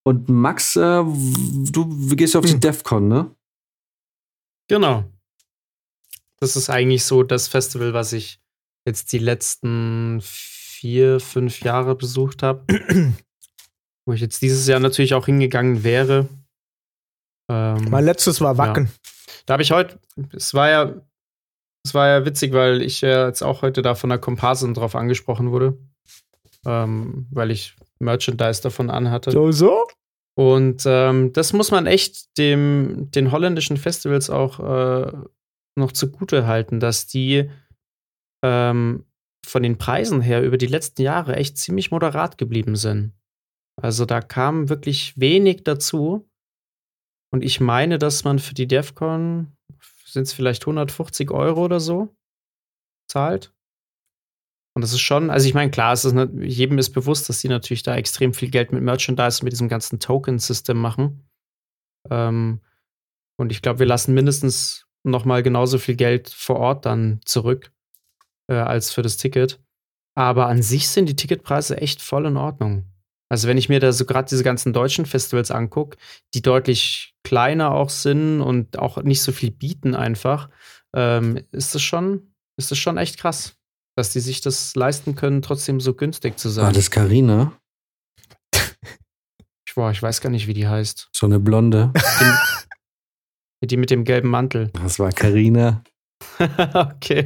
Und Max, äh, du gehst auf die Hm. DEFCON, ne? Genau. Das ist eigentlich so das Festival, was ich jetzt die letzten vier, fünf Jahre besucht habe. (clears throat) Wo ich jetzt dieses Jahr natürlich auch hingegangen wäre. Ähm, Mein letztes war Wacken. Da habe ich heute, es war ja, es war ja witzig, weil ich ja jetzt auch heute da von der Komparsin drauf angesprochen wurde. Ähm, weil ich Merchandise davon anhatte. So, so? Und ähm, das muss man echt dem, den holländischen Festivals auch äh, noch zugute halten, dass die ähm, von den Preisen her über die letzten Jahre echt ziemlich moderat geblieben sind. Also da kam wirklich wenig dazu. Und ich meine, dass man für die DEFCON, sind es vielleicht 150 Euro oder so, zahlt. Und das ist schon, also ich meine, klar, es ist, nicht- jedem ist bewusst, dass die natürlich da extrem viel Geld mit Merchandise und mit diesem ganzen Token-System machen. Ähm, und ich glaube, wir lassen mindestens noch mal genauso viel Geld vor Ort dann zurück äh, als für das Ticket. Aber an sich sind die Ticketpreise echt voll in Ordnung. Also wenn ich mir da so gerade diese ganzen deutschen Festivals angucke, die deutlich kleiner auch sind und auch nicht so viel bieten einfach, ähm, ist das schon, ist das schon echt krass, dass die sich das leisten können, trotzdem so günstig zu War sein. das Carina? ich, boah, ich weiß gar nicht, wie die heißt. So eine Blonde. Die, die (laughs) mit dem gelben Mantel. Das war Carina. (laughs) okay. (laughs)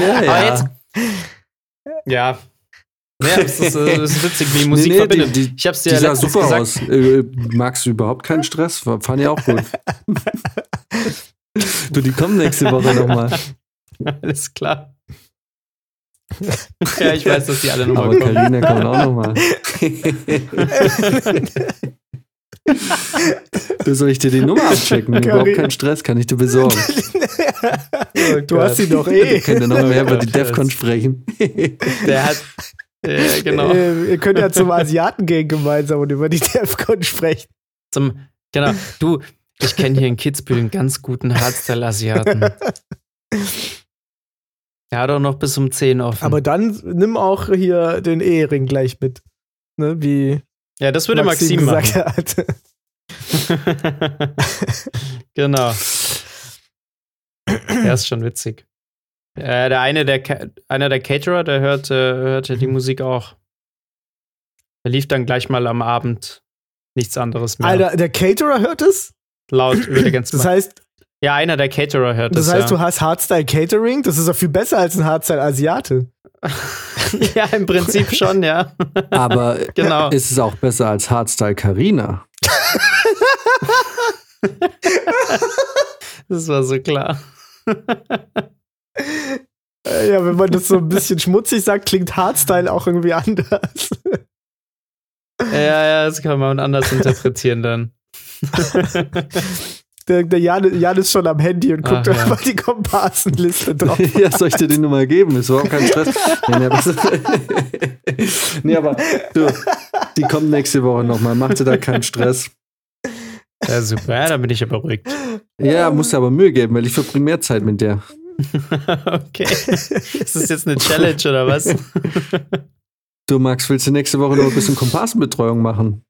ja, Aber jetzt. Ja. Ja, es ist, äh, ist witzig, wie Musik verbindet. Die, die, ich hab's die dir ja sah super gesagt. aus. Äh, magst du überhaupt keinen Stress? Fand ich auch gut. (laughs) du, die kommen nächste Woche nochmal. Alles klar. ja, ich weiß, dass die alle nochmal Aber kommen. Carina kommt auch nochmal. (laughs) du soll ich dir die Nummer abchecken? Überhaupt keinen Stress, kann ich dir besorgen. (laughs) du hast sie doch Wir eh. können noch mehr über die DEFCON sprechen. (laughs) Der hat. Äh, genau. Äh, ihr könnt ja zum Asiaten gehen gemeinsam und über die DEFCON sprechen. Zum, genau. Du, ich kenne hier in Kitzbühel einen ganz guten Hardstyle-Asiaten. Der hat auch noch bis um 10 offen. Aber dann nimm auch hier den Ehering gleich mit. Ne, wie ja, das würde Maxim, gesagt machen. (laughs) hat. (laughs) genau. Der ist schon witzig. Äh, der eine, der einer der Caterer, der hört, äh, hörte die Musik auch. Der lief dann gleich mal am Abend nichts anderes mehr. Alter, der Caterer hört es? Laut (clears throat) würde ganz Das mal. heißt, Ja, einer der Caterer hört das es. heißt, ja. du hast Hardstyle Catering? Das ist doch viel besser als ein Hardstyle Asiate. (laughs) ja, im Prinzip (laughs) schon, ja. Aber (laughs) Genau. ist es auch besser als Hardstyle Carina? Das war so klar. Äh, Ja, wenn man das so ein bisschen schmutzig sagt, klingt Hardstyle auch irgendwie anders. Ja, ja, das kann man anders interpretieren dann. Der, der Jan, Jan ist schon am Handy und guckt Ach, ja. einfach die Komparsenliste drauf. (laughs) ja, soll ich dir die Nummer geben? Ist überhaupt kein Stress. Nee, nee, aber, (laughs) nee, aber du, die kommt nächste Woche nochmal. Mach dir da keinen Stress. Ja, super. Ja, dann bin ich ja beruhigt. Ja, musst dir aber Mühe geben, weil ich verbringe mehr Zeit mit der. (laughs) okay. Ist das jetzt eine Challenge oder was? Du, Max, willst du nächste Woche noch ein bisschen Komparsenbetreuung machen?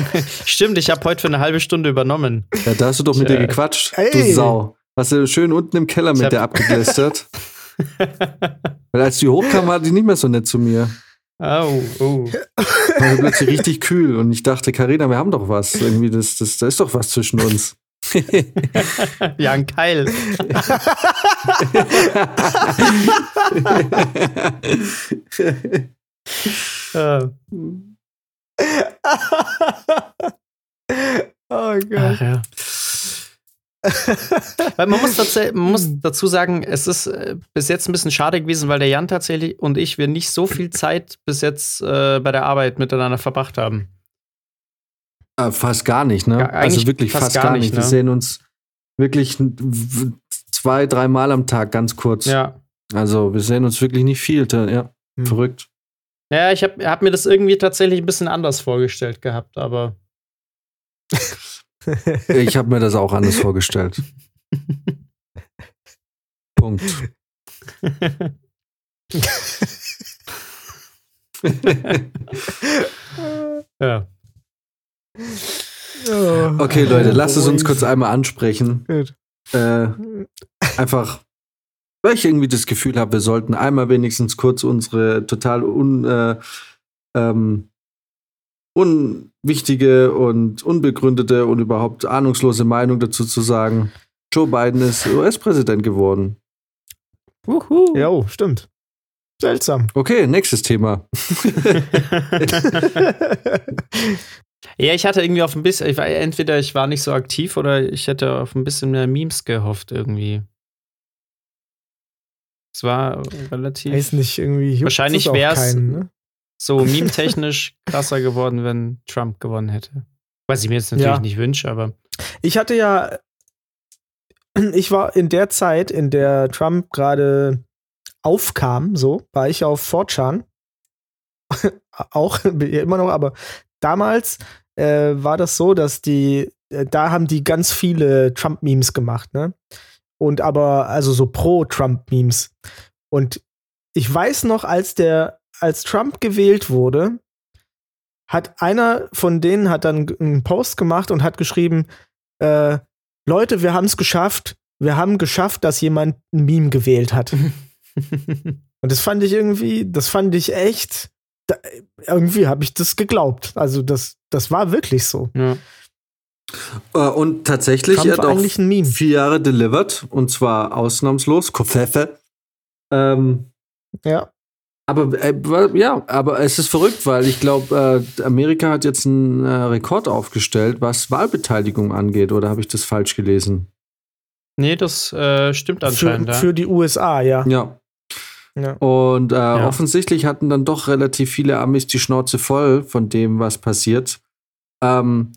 (laughs) Stimmt, ich habe heute für eine halbe Stunde übernommen. Ja, da hast du doch mit Tja. dir gequatscht, du Ey. Sau. Hast du schön unten im Keller Ich mit der abgelästert? (laughs) Weil als die hochkam, war die nicht mehr so nett zu mir. Au, oh. War plötzlich richtig kühl und ich dachte, Karina, wir haben doch was. Irgendwie, das, das, da ist doch was zwischen uns. (laughs) Ja, ein Keil. Ja. Oh Gott. Ach, ja. weil man muss, man muss dazu sagen, es ist äh, bis jetzt ein bisschen schade gewesen, weil der Jan tatsächlich und ich wir nicht so viel Zeit bis jetzt äh, bei der Arbeit miteinander verbracht haben. Äh, fast gar nicht, ne? Ja, also wirklich fast fast, gar gar nicht, nicht. Wir ne? sehen uns wirklich zwei, dreimal am Tag ganz kurz. Ja. Also wir sehen uns wirklich nicht viel. Ja, Hm. verrückt. Ja, ich habe hab mir das irgendwie tatsächlich ein bisschen anders vorgestellt gehabt, aber (laughs) Ich habe mir das auch anders vorgestellt. (laughs) Punkt. ja. Okay, Leute, lasst es uns kurz einmal ansprechen. Äh, einfach, weil ich irgendwie das Gefühl habe, wir sollten einmal wenigstens kurz unsere total un, äh, ähm, unwichtige und unbegründete und überhaupt ahnungslose Meinung dazu zu sagen. Joe Biden ist US-Präsident geworden. Wuhu. Jo, stimmt. Seltsam. Okay, nächstes Thema. (laughs) Ja, ich hatte irgendwie auf ein bisschen, ich war, entweder ich war nicht so aktiv oder ich hätte auf ein bisschen mehr Memes gehofft irgendwie. Es war relativ Weiß nicht, irgendwie. Wahrscheinlich wär's- keinen, ne? so meme-technisch (laughs) krasser geworden, wenn Trump gewonnen hätte. Was ich mir jetzt natürlich Ja. nicht wünsche, aber Ich hatte ja, (clears throat) ich war in der Zeit, in der Trump gerade aufkam, so, war ich auf 4chan. (laughs) Auch (laughs) immer noch, aber damals äh, war das so, dass die, äh, da haben die ganz viele Trump-Memes gemacht, ne? Und aber, also so Pro-Trump-Memes. Und ich weiß noch, als der, als Trump gewählt wurde, hat einer von denen hat dann einen Post gemacht und hat geschrieben, äh, Leute, wir haben es geschafft. Wir haben geschafft, dass jemand ein Meme gewählt hat. (laughs) Und das fand ich irgendwie, das fand ich echt, da, irgendwie habe ich das geglaubt. Also das, das war wirklich so. ja. Äh, und tatsächlich, Trump er hat auch eigentlich ein Meme. vier Jahre delivered und zwar ausnahmslos. Kofefe. Ähm, Ja. Aber äh, ja, aber es ist verrückt, weil ich glaube, äh, Amerika hat jetzt einen äh, Rekord aufgestellt, was Wahlbeteiligung angeht. Oder habe ich das falsch gelesen? Nee, das äh, stimmt anscheinend. Für, ja. für die USA, ja. Ja. ja. Und äh, offensichtlich hatten dann doch relativ viele Amis die Schnauze voll von dem, was passiert. Ähm,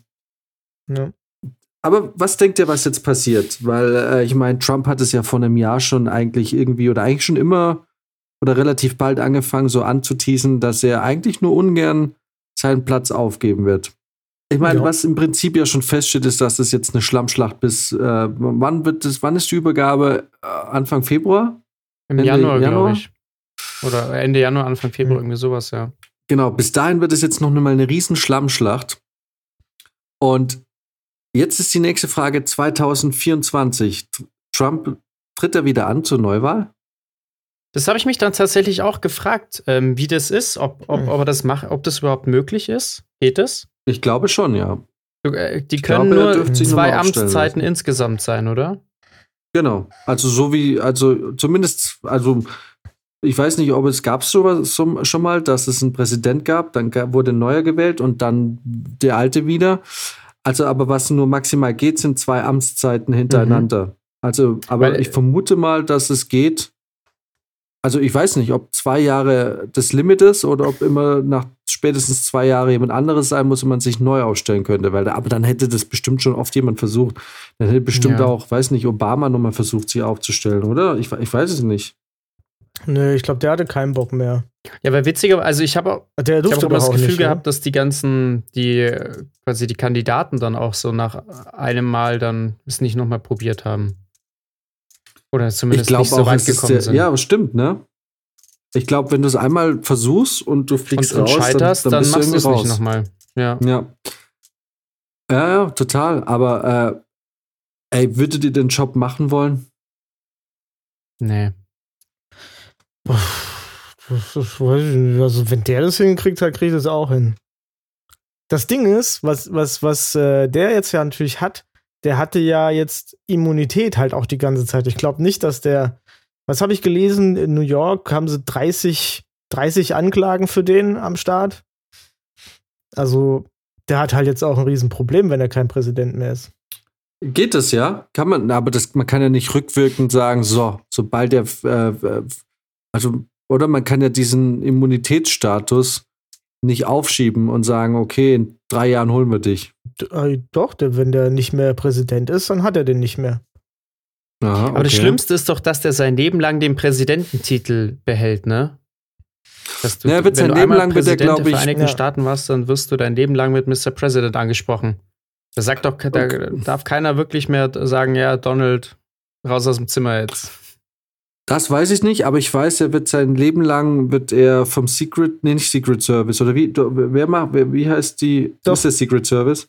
ja. aber was denkt ihr, was jetzt passiert? Weil äh, ich meine, Trump hat es ja vor einem Jahr schon eigentlich irgendwie oder eigentlich schon immer oder relativ bald angefangen, so anzuteasen, dass er eigentlich nur ungern seinen Platz aufgeben wird. Ich meine, Ja. was im Prinzip ja schon feststeht, ist, dass es jetzt eine Schlammschlacht bis äh, wann wird das, wann ist die Übergabe? Äh, Anfang Februar? Im Ende Januar, glaube Januar? ich. Oder Ende Januar, Anfang Februar, Mhm. irgendwie sowas, ja. Genau, bis dahin wird es jetzt noch mal eine riesen Schlammschlacht. Und jetzt ist die nächste Frage 2024. Trump tritt er wieder an zur Neuwahl? Das habe ich mich dann tatsächlich auch gefragt, ähm, wie das ist, ob, ob, Hm. ob, das macht, ob das überhaupt möglich ist. Geht es? Ich glaube schon, ja. Äh, Die glaube, können er nur zwei Amtszeiten insgesamt sein, oder? Genau. Also so wie, also zumindest, also ich weiß nicht, ob es gab so, schon mal, dass es einen Präsident gab, dann wurde ein neuer gewählt und dann der alte wieder. Also aber was nur maximal geht, sind zwei Amtszeiten hintereinander. Also, aber Weil- ich vermute mal, dass es geht. Also ich weiß nicht, ob zwei Jahre das Limit ist oder ob immer nach spätestens zwei Jahren jemand anderes sein muss und man sich neu aufstellen könnte. Weil aber dann hätte das bestimmt schon oft jemand versucht. Dann hätte bestimmt Ja. auch, weiß nicht, Obama nochmal versucht, sich aufzustellen, oder? Ich, ich weiß es nicht. Nö, ich glaube, der hatte keinen Bock mehr. Ja, weil witziger, also ich habe auch, Der ich hab auch das auch Gefühl nicht, gehabt, dass die ganzen, die quasi die Kandidaten dann auch so nach einem Mal dann es nicht nochmal probiert haben. Oder Ich zumindest nicht so auch, weit gekommen der, sind. ja, stimmt, ne? Ich glaube, wenn du es einmal versuchst und du fliegst und, und raus, scheiterst, dann, dann, dann, bist du machst du es nicht nochmal. Ja. Ja. Ja, ja, total. Aber äh, ey, würdet ihr den Job machen wollen? Nee. Das, das weiß ich nicht. Also, wenn der das hingekriegt hat, kriegt er das auch hin. Das Ding ist, was, was, was äh, der jetzt ja natürlich hat, der hatte ja jetzt Immunität halt auch die ganze Zeit. Ich glaube nicht, dass der, was habe ich gelesen, in New York haben sie 30, 30 Anklagen für den am Start. Also, der hat halt jetzt auch ein Riesenproblem, wenn er kein Präsident mehr ist. Geht das ja? Kann man, aber das, man kann ja nicht rückwirkend sagen, so, sobald äh, äh, also, oder man kann ja diesen Immunitätsstatus nicht aufschieben und sagen, okay, in drei Jahren holen wir dich. Äh, doch, der, wenn der nicht mehr Präsident ist, dann hat er den nicht mehr. Aha, Aber das okay. Schlimmste ist doch, dass der sein Leben lang den Präsidententitel behält, ne? Dass du, Ja, er wird wenn sein du Leben einmal lang wird Präsident der ich- Vereinigten Ja. Staaten warst, dann wirst du dein Leben lang mit Mr. President angesprochen. Da sagt doch, da darf keiner wirklich mehr sagen, ja, Donald, raus aus dem Zimmer jetzt. Das weiß ich nicht, aber ich weiß, er wird sein Leben lang wird er vom Secret, nee, nicht Secret Service oder wie, wer macht, wie heißt die, Doch. ist der Secret Service?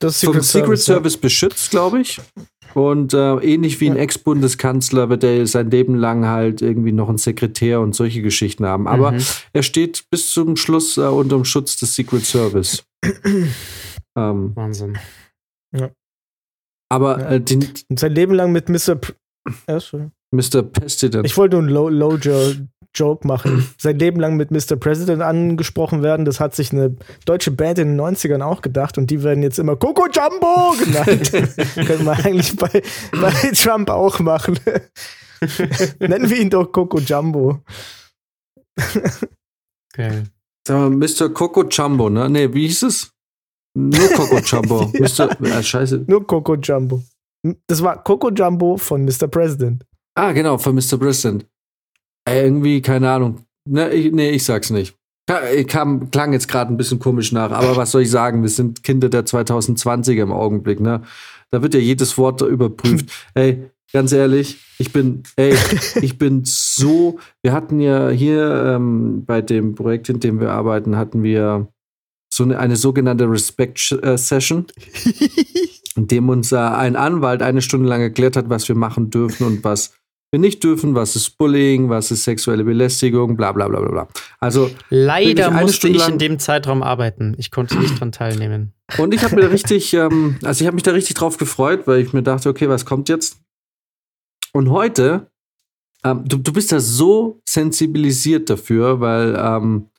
Das vom Secret Service beschützt, glaube ich. Und äh, ähnlich wie ein Ja. Ex-Bundeskanzler wird er sein Leben lang halt irgendwie noch einen Sekretär und solche Geschichten haben. Aber Mhm. er steht bis zum Schluss äh, unter dem Schutz des Secret Service. (clears throat) ähm, Wahnsinn. aber Ja. äh, den, sein Leben lang mit Mr. Pr ja. Mr. President. ich wollte nur einen Low, Low Jo- Joke machen. (clears throat) Sein Leben lang mit Mr. President angesprochen werden, das hat sich eine deutsche Band in den 90ern auch gedacht und die werden jetzt immer Coco Jumbo genannt. (laughs) Können wir eigentlich bei, bei Trump auch machen. (laughs) Nennen wir ihn doch Coco Jumbo. Okay. Sag mal, Mr. Coco Jumbo, ne? Nee, wie hieß es? Nur Coco Jumbo. (laughs) Ja. Mr. Ah, scheiße. Nur Coco Jumbo. Das war Coco Jumbo von Mr. President. Ah, genau, von Mr. President. Äh, irgendwie, keine Ahnung. Ne, ich, nee, ich sag's nicht. Äh, Kam, klang jetzt gerade ein bisschen komisch nach, aber was soll ich sagen? Wir sind Kinder der 2020er im Augenblick, ne? Da wird ja jedes Wort überprüft. (laughs) ey, ganz ehrlich, ich bin, ey, ich bin so. Wir hatten ja hier ähm, bei dem Projekt, in dem wir arbeiten, hatten wir so eine, eine sogenannte Respect-Session, (laughs) in dem uns äh, ein Anwalt eine Stunde lang erklärt hat, was wir machen dürfen und was wir nicht dürfen, was ist Bullying, was ist sexuelle Belästigung, bla bla bla bla bla. Also, Leider musste ich in dem Zeitraum arbeiten. Ich konnte nicht dran teilnehmen. und ich habe mir (laughs) richtig, ähm, also ich habe mich da richtig drauf gefreut, weil ich mir dachte, okay, was kommt jetzt? Und heute, ähm, du, du bist da so sensibilisiert dafür, weil ähm,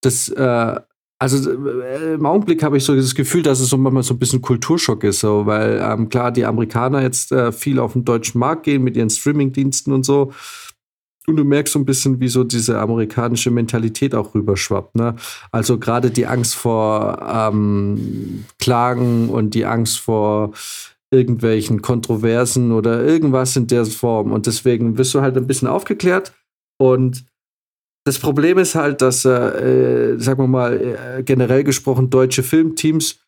das, äh, also äh, im Augenblick habe ich so das Gefühl, dass es so manchmal so ein bisschen Kulturschock ist, so, weil ähm, klar, die Amerikaner jetzt äh, viel auf den deutschen Markt gehen mit ihren Streamingdiensten und so. Und du merkst so ein bisschen, wie so diese amerikanische Mentalität auch rüberschwappt. Ne? Also gerade die Angst vor ähm, Klagen und die Angst vor irgendwelchen Kontroversen oder irgendwas in der Form. Und deswegen wirst du halt ein bisschen aufgeklärt. Und das Problem ist halt, dass, äh, äh, sagen wir mal, äh, generell gesprochen, deutsche Filmteams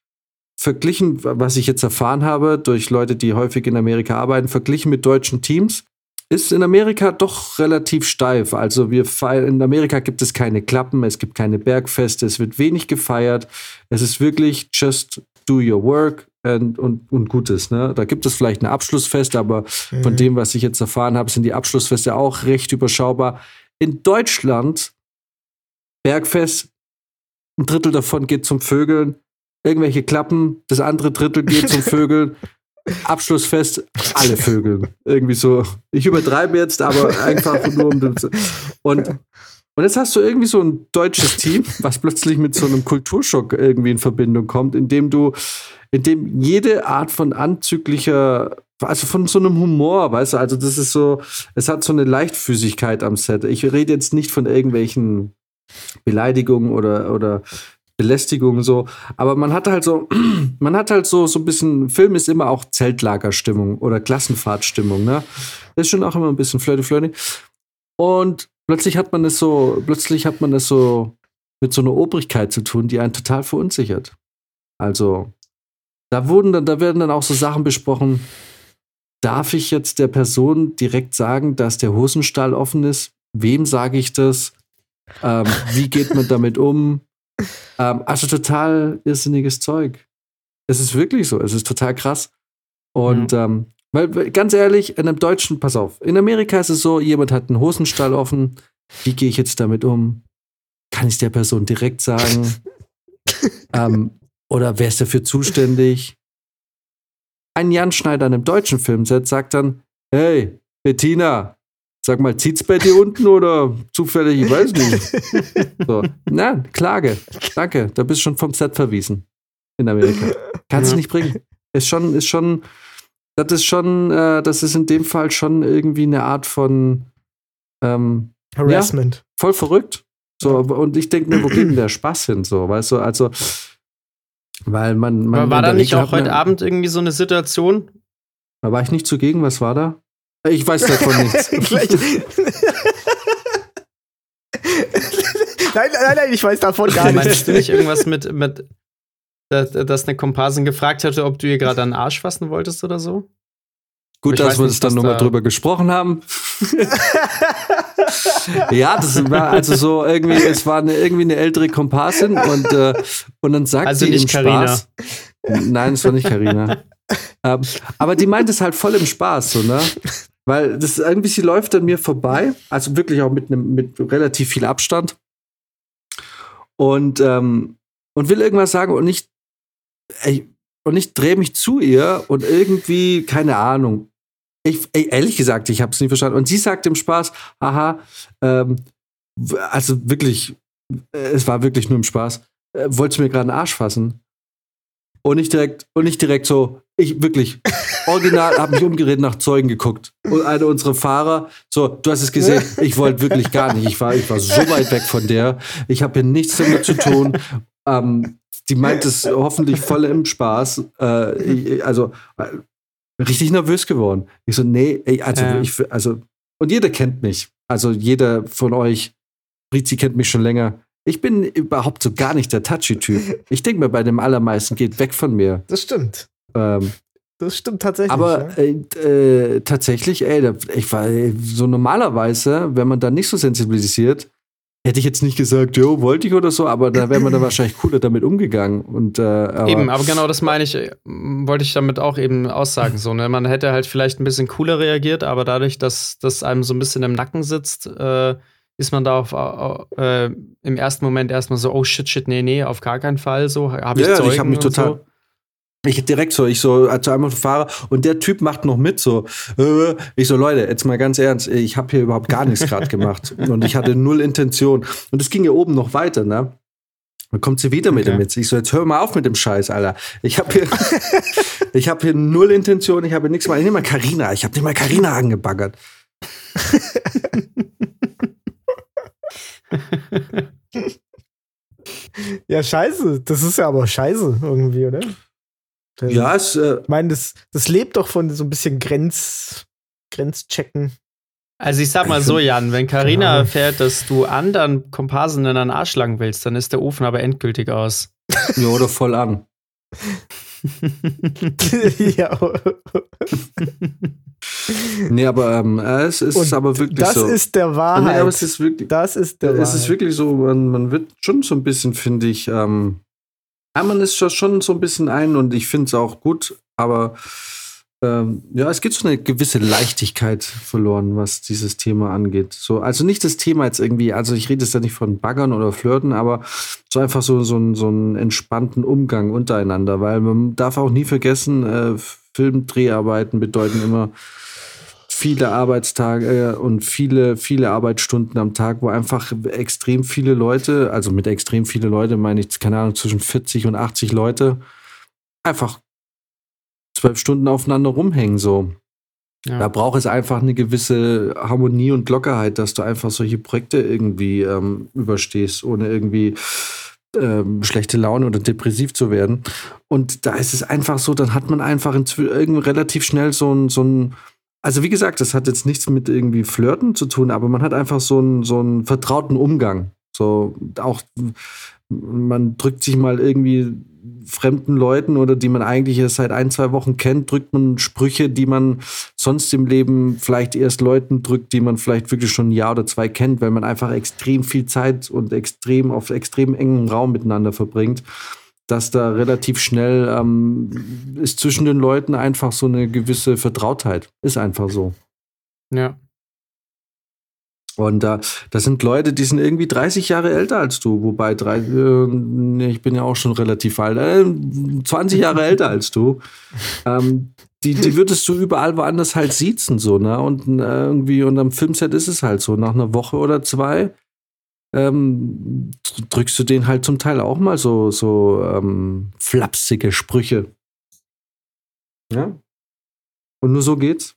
verglichen, was ich jetzt erfahren habe, durch Leute, die häufig in Amerika arbeiten, verglichen mit deutschen Teams, ist in Amerika doch relativ steif. Also wir feiern, in Amerika gibt es keine Klappen, es gibt keine Bergfeste, es wird wenig gefeiert. Es ist wirklich just do your work and, und, und Gutes. Ne? Da gibt es vielleicht eine Abschlussfest, aber von Mhm. dem, was ich jetzt erfahren habe, sind die Abschlussfeste auch recht überschaubar. In Deutschland, Bergfest, ein Drittel davon geht zum Vögeln, irgendwelche Klappen, das andere Drittel geht zum (laughs) Vögeln. Abschlussfest, alle Vögel. Irgendwie so. Ich übertreibe jetzt, aber einfach nur um das. Und, und jetzt hast du irgendwie so ein deutsches Team, (laughs) was plötzlich mit so einem Kulturschock irgendwie in Verbindung kommt, indem du, indem jede Art von anzüglicher, also von so einem Humor, weißt du, also das ist so, es hat so eine Leichtfüßigkeit am Set. Ich rede jetzt nicht von irgendwelchen Beleidigungen oder, oder Belästigungen so, aber man hat halt so, (clears throat) man hat halt so, so ein bisschen, Film ist immer auch Zeltlagerstimmung oder Klassenfahrtstimmung, ne? Das ist schon auch immer ein bisschen flirty flirty. Und plötzlich hat man es so, plötzlich hat man es so mit so einer Obrigkeit zu tun, die einen total verunsichert. Also, da wurden dann, da werden dann auch so Sachen besprochen. Darf ich jetzt der Person direkt sagen, dass der Hosenstall offen ist? Wem sage ich das? Ähm, wie geht man damit um? Ähm, also total irrsinniges Zeug. Es ist wirklich so, es ist total krass. Und ähm, weil, ganz ehrlich, in einem Deutschen, pass auf, in Amerika ist es so, jemand hat einen Hosenstall offen. Wie gehe ich jetzt damit um? Kann ich es der Person direkt sagen? (laughs) ähm, oder wer ist dafür zuständig? Ein Jan Schneider an einem deutschen Filmset sagt dann: Hey, Bettina, sag mal, zieht's bei dir unten oder zufällig, ich weiß nicht. (laughs) So, na, Klage. Danke, da bist du schon vom Set verwiesen. in Amerika. Kannst du Ja. nicht bringen. Ist schon, ist schon, das ist schon, äh, das ist in dem Fall schon irgendwie eine Art von ähm, Harassment. voll verrückt. So, und ich denke mir, wo geht denn der Spaß hin? So, weißt du, also, weil man. man Aber war da nicht auch man- heute Abend irgendwie so eine Situation? Da war ich nicht zugegen, was war da? Ich weiß (laughs) davon nichts. (laughs) Nein, nein, nein, ich weiß davon gar Meinst nichts. du nicht irgendwas mit, mit dass, dass eine Komparsin gefragt hatte, ob du ihr gerade den Arsch fassen wolltest oder so? Gut, dass wir uns dann nochmal da- drüber gesprochen haben. (laughs) ja, das war also so irgendwie, es war eine, irgendwie eine ältere Komparsin und, äh, und dann sagt Also sie nicht im Carina. Spaß. Nein, es war nicht Karina. ähm, aber die meint es halt voll im Spaß, so, ne? Weil das irgendwie, sie läuft an mir vorbei, also wirklich auch mit einem mit relativ viel Abstand. Und, ähm, und will irgendwas sagen und ich, ey, und ich drehe mich zu ihr und irgendwie, keine Ahnung. Ich, ey, ehrlich gesagt, ich habe es nicht verstanden. Und sie sagt im Spaß, aha, ähm, also wirklich, äh, es war wirklich nur im Spaß. Äh, wolltest du mir gerade einen Arsch fassen? Und nicht direkt, und nicht direkt so, ich wirklich, original, habe mich umgedreht nach Zeugen geguckt. Und einer unserer Fahrer, so, du hast es gesehen, ich wollte wirklich gar nicht. Ich war, ich war so weit weg von der. Ich habe hier nichts damit zu tun. Ähm, die meint es hoffentlich voll im Spaß. Äh, also äh, richtig nervös geworden. Ich so, nee, ey, also Ja. ich, also und jeder kennt mich. Also jeder von euch, Brizi kennt mich schon länger. Ich bin überhaupt so gar nicht der Touchy-Typ. Ich denke mir, bei dem allermeisten geht weg von mir. Das stimmt. Ähm, Das stimmt tatsächlich. aber ja. äh, äh, tatsächlich, ey, ich war so normalerweise, wenn man da nicht so sensibilisiert, hätte ich jetzt nicht gesagt, jo, wollte ich oder so, aber da wäre man dann (clears throat) wahrscheinlich cooler damit umgegangen. Und, äh, aber, Eben, aber genau das meine ich, äh, wollte ich damit auch eben aussagen. So, ne? Man hätte halt vielleicht ein bisschen cooler reagiert, aber dadurch, dass das einem so ein bisschen im Nacken sitzt, äh, ist man da auf, äh, im ersten Moment erstmal so, oh shit, shit, nee, nee, auf gar keinen Fall. So, habe ich Ja, Zeugen ich habe mich total. So. Ich direkt so, ich so zu einem Fahrer und der Typ macht noch mit so. Äh, ich so, Leute, jetzt mal ganz ernst, ich habe hier überhaupt gar nichts gerade gemacht (laughs) und ich hatte null Intention. Und es ging ja oben noch weiter, ne? Dann kommt sie wieder mit Okay. dem Witz. Ich so, jetzt hör mal auf mit dem Scheiß, Alter. Ich habe hier, (laughs) ich habe hier null Intention, ich habe nichts mal. Ich nehme mal Carina, ich habe nicht mal Carina angebaggert. (laughs) ja, scheiße. Das ist ja aber scheiße irgendwie, oder? Das- Ja, es, äh, Ich meine, das, das lebt doch von so ein bisschen Grenz, Grenzchecken. Also ich sag mal so, Jan, wenn Karina Ahnung. erfährt, dass du anderen Komparsen in den Arsch langen willst, dann ist der Ofen aber endgültig aus. ja, oder voll an. (laughs) ja. Nee, aber ähm, äh, es ist Und aber wirklich Das so. ist der nee, Wahrheit. aber es ist wirklich. das ist der es ist Wahrheit. wirklich so, man, man wird schon so ein bisschen, finde ich, ähm, ja, man ist schon- so ein bisschen ein und ich finde es auch gut, aber ähm, ja, es geht so eine gewisse Leichtigkeit verloren, was dieses Thema angeht. So, also nicht das Thema jetzt irgendwie, also ich rede jetzt da nicht von Baggern oder Flirten, aber so einfach so, so, so einen entspannten Umgang untereinander, weil man darf auch nie vergessen, äh, Filmdreharbeiten bedeuten immer viele Arbeitstage äh, und viele, viele Arbeitsstunden am Tag, wo einfach extrem viele Leute, also mit extrem viele Leute meine ich, keine Ahnung, zwischen 40 und 80 Leute, einfach zwölf Stunden aufeinander rumhängen, so. Ja. Da braucht es einfach eine gewisse Harmonie und Lockerheit, dass du einfach solche Projekte irgendwie ähm, überstehst, ohne irgendwie ähm, schlechte Laune oder depressiv zu werden. Und da ist es einfach so, dann hat man einfach irgend relativ schnell so ein, so ein, also wie gesagt, das hat jetzt nichts mit irgendwie Flirten zu tun, aber man hat einfach so einen, so einen vertrauten Umgang. So auch, man drückt sich mal irgendwie fremden Leuten oder die man eigentlich erst seit ein, zwei Wochen kennt, drückt man Sprüche, die man sonst im Leben vielleicht erst Leuten drückt, die man vielleicht wirklich schon ein Jahr oder zwei kennt, weil man einfach extrem viel Zeit und extrem auf extrem engem Raum miteinander verbringt, dass da relativ schnell ähm, ist zwischen den Leuten einfach so eine gewisse Vertrautheit. Ist einfach so. ja. Und da, das sind Leute, die sind irgendwie 30 Jahre älter als du, wobei drei, äh, nee, ich bin ja auch schon relativ alt, äh, 20 Jahre älter als du. (laughs) Ähm, die, die würdest du überall woanders halt siezen, so, ne? Und äh, irgendwie, und am Filmset ist es halt so, nach einer Woche oder zwei ähm, drückst du den halt zum Teil auch mal so, so ähm, flapsige Sprüche. Ja. Und nur so geht's.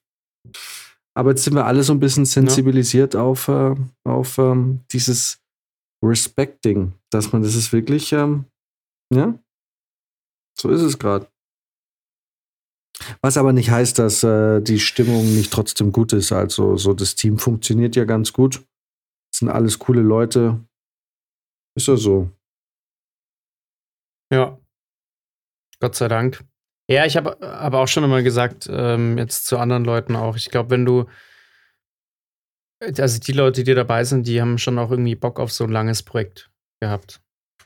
Aber jetzt sind wir alle so ein bisschen sensibilisiert ja. auf, äh, auf ähm, dieses Respecting, dass man das ist wirklich, ähm, ja, so ist es gerade. Was aber nicht heißt, dass äh, die Stimmung nicht trotzdem gut ist. Also so das Team funktioniert ja ganz gut. Sind alles coole Leute. Ist ja so. Ja. Gott sei Dank. Ja, ich habe aber auch schon immer gesagt, ähm, jetzt zu anderen Leuten auch. Ich glaube, wenn du, also die Leute, die dabei sind, die haben schon auch irgendwie Bock auf so ein langes Projekt gehabt.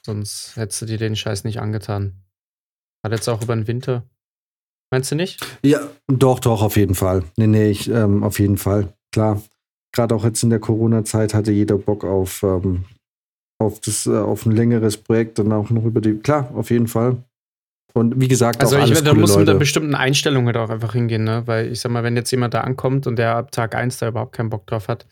Sonst hättest du dir den Scheiß nicht angetan. Hat jetzt auch über den Winter. Meinst du nicht? Ja, doch, doch, auf jeden Fall. Nee, nee, ich, ähm, auf jeden Fall. Klar. Gerade auch jetzt in der Corona-Zeit hatte jeder Bock auf, ähm, auf, das, äh, auf ein längeres Projekt und auch noch über die. Klar, auf jeden Fall. Und wie gesagt, also auch alles ich, da coole muss Leute. mit einer bestimmten Einstellung halt auch einfach hingehen, ne? Weil ich sag mal, wenn jetzt jemand da ankommt und der ab Tag 1 da überhaupt keinen Bock drauf hat,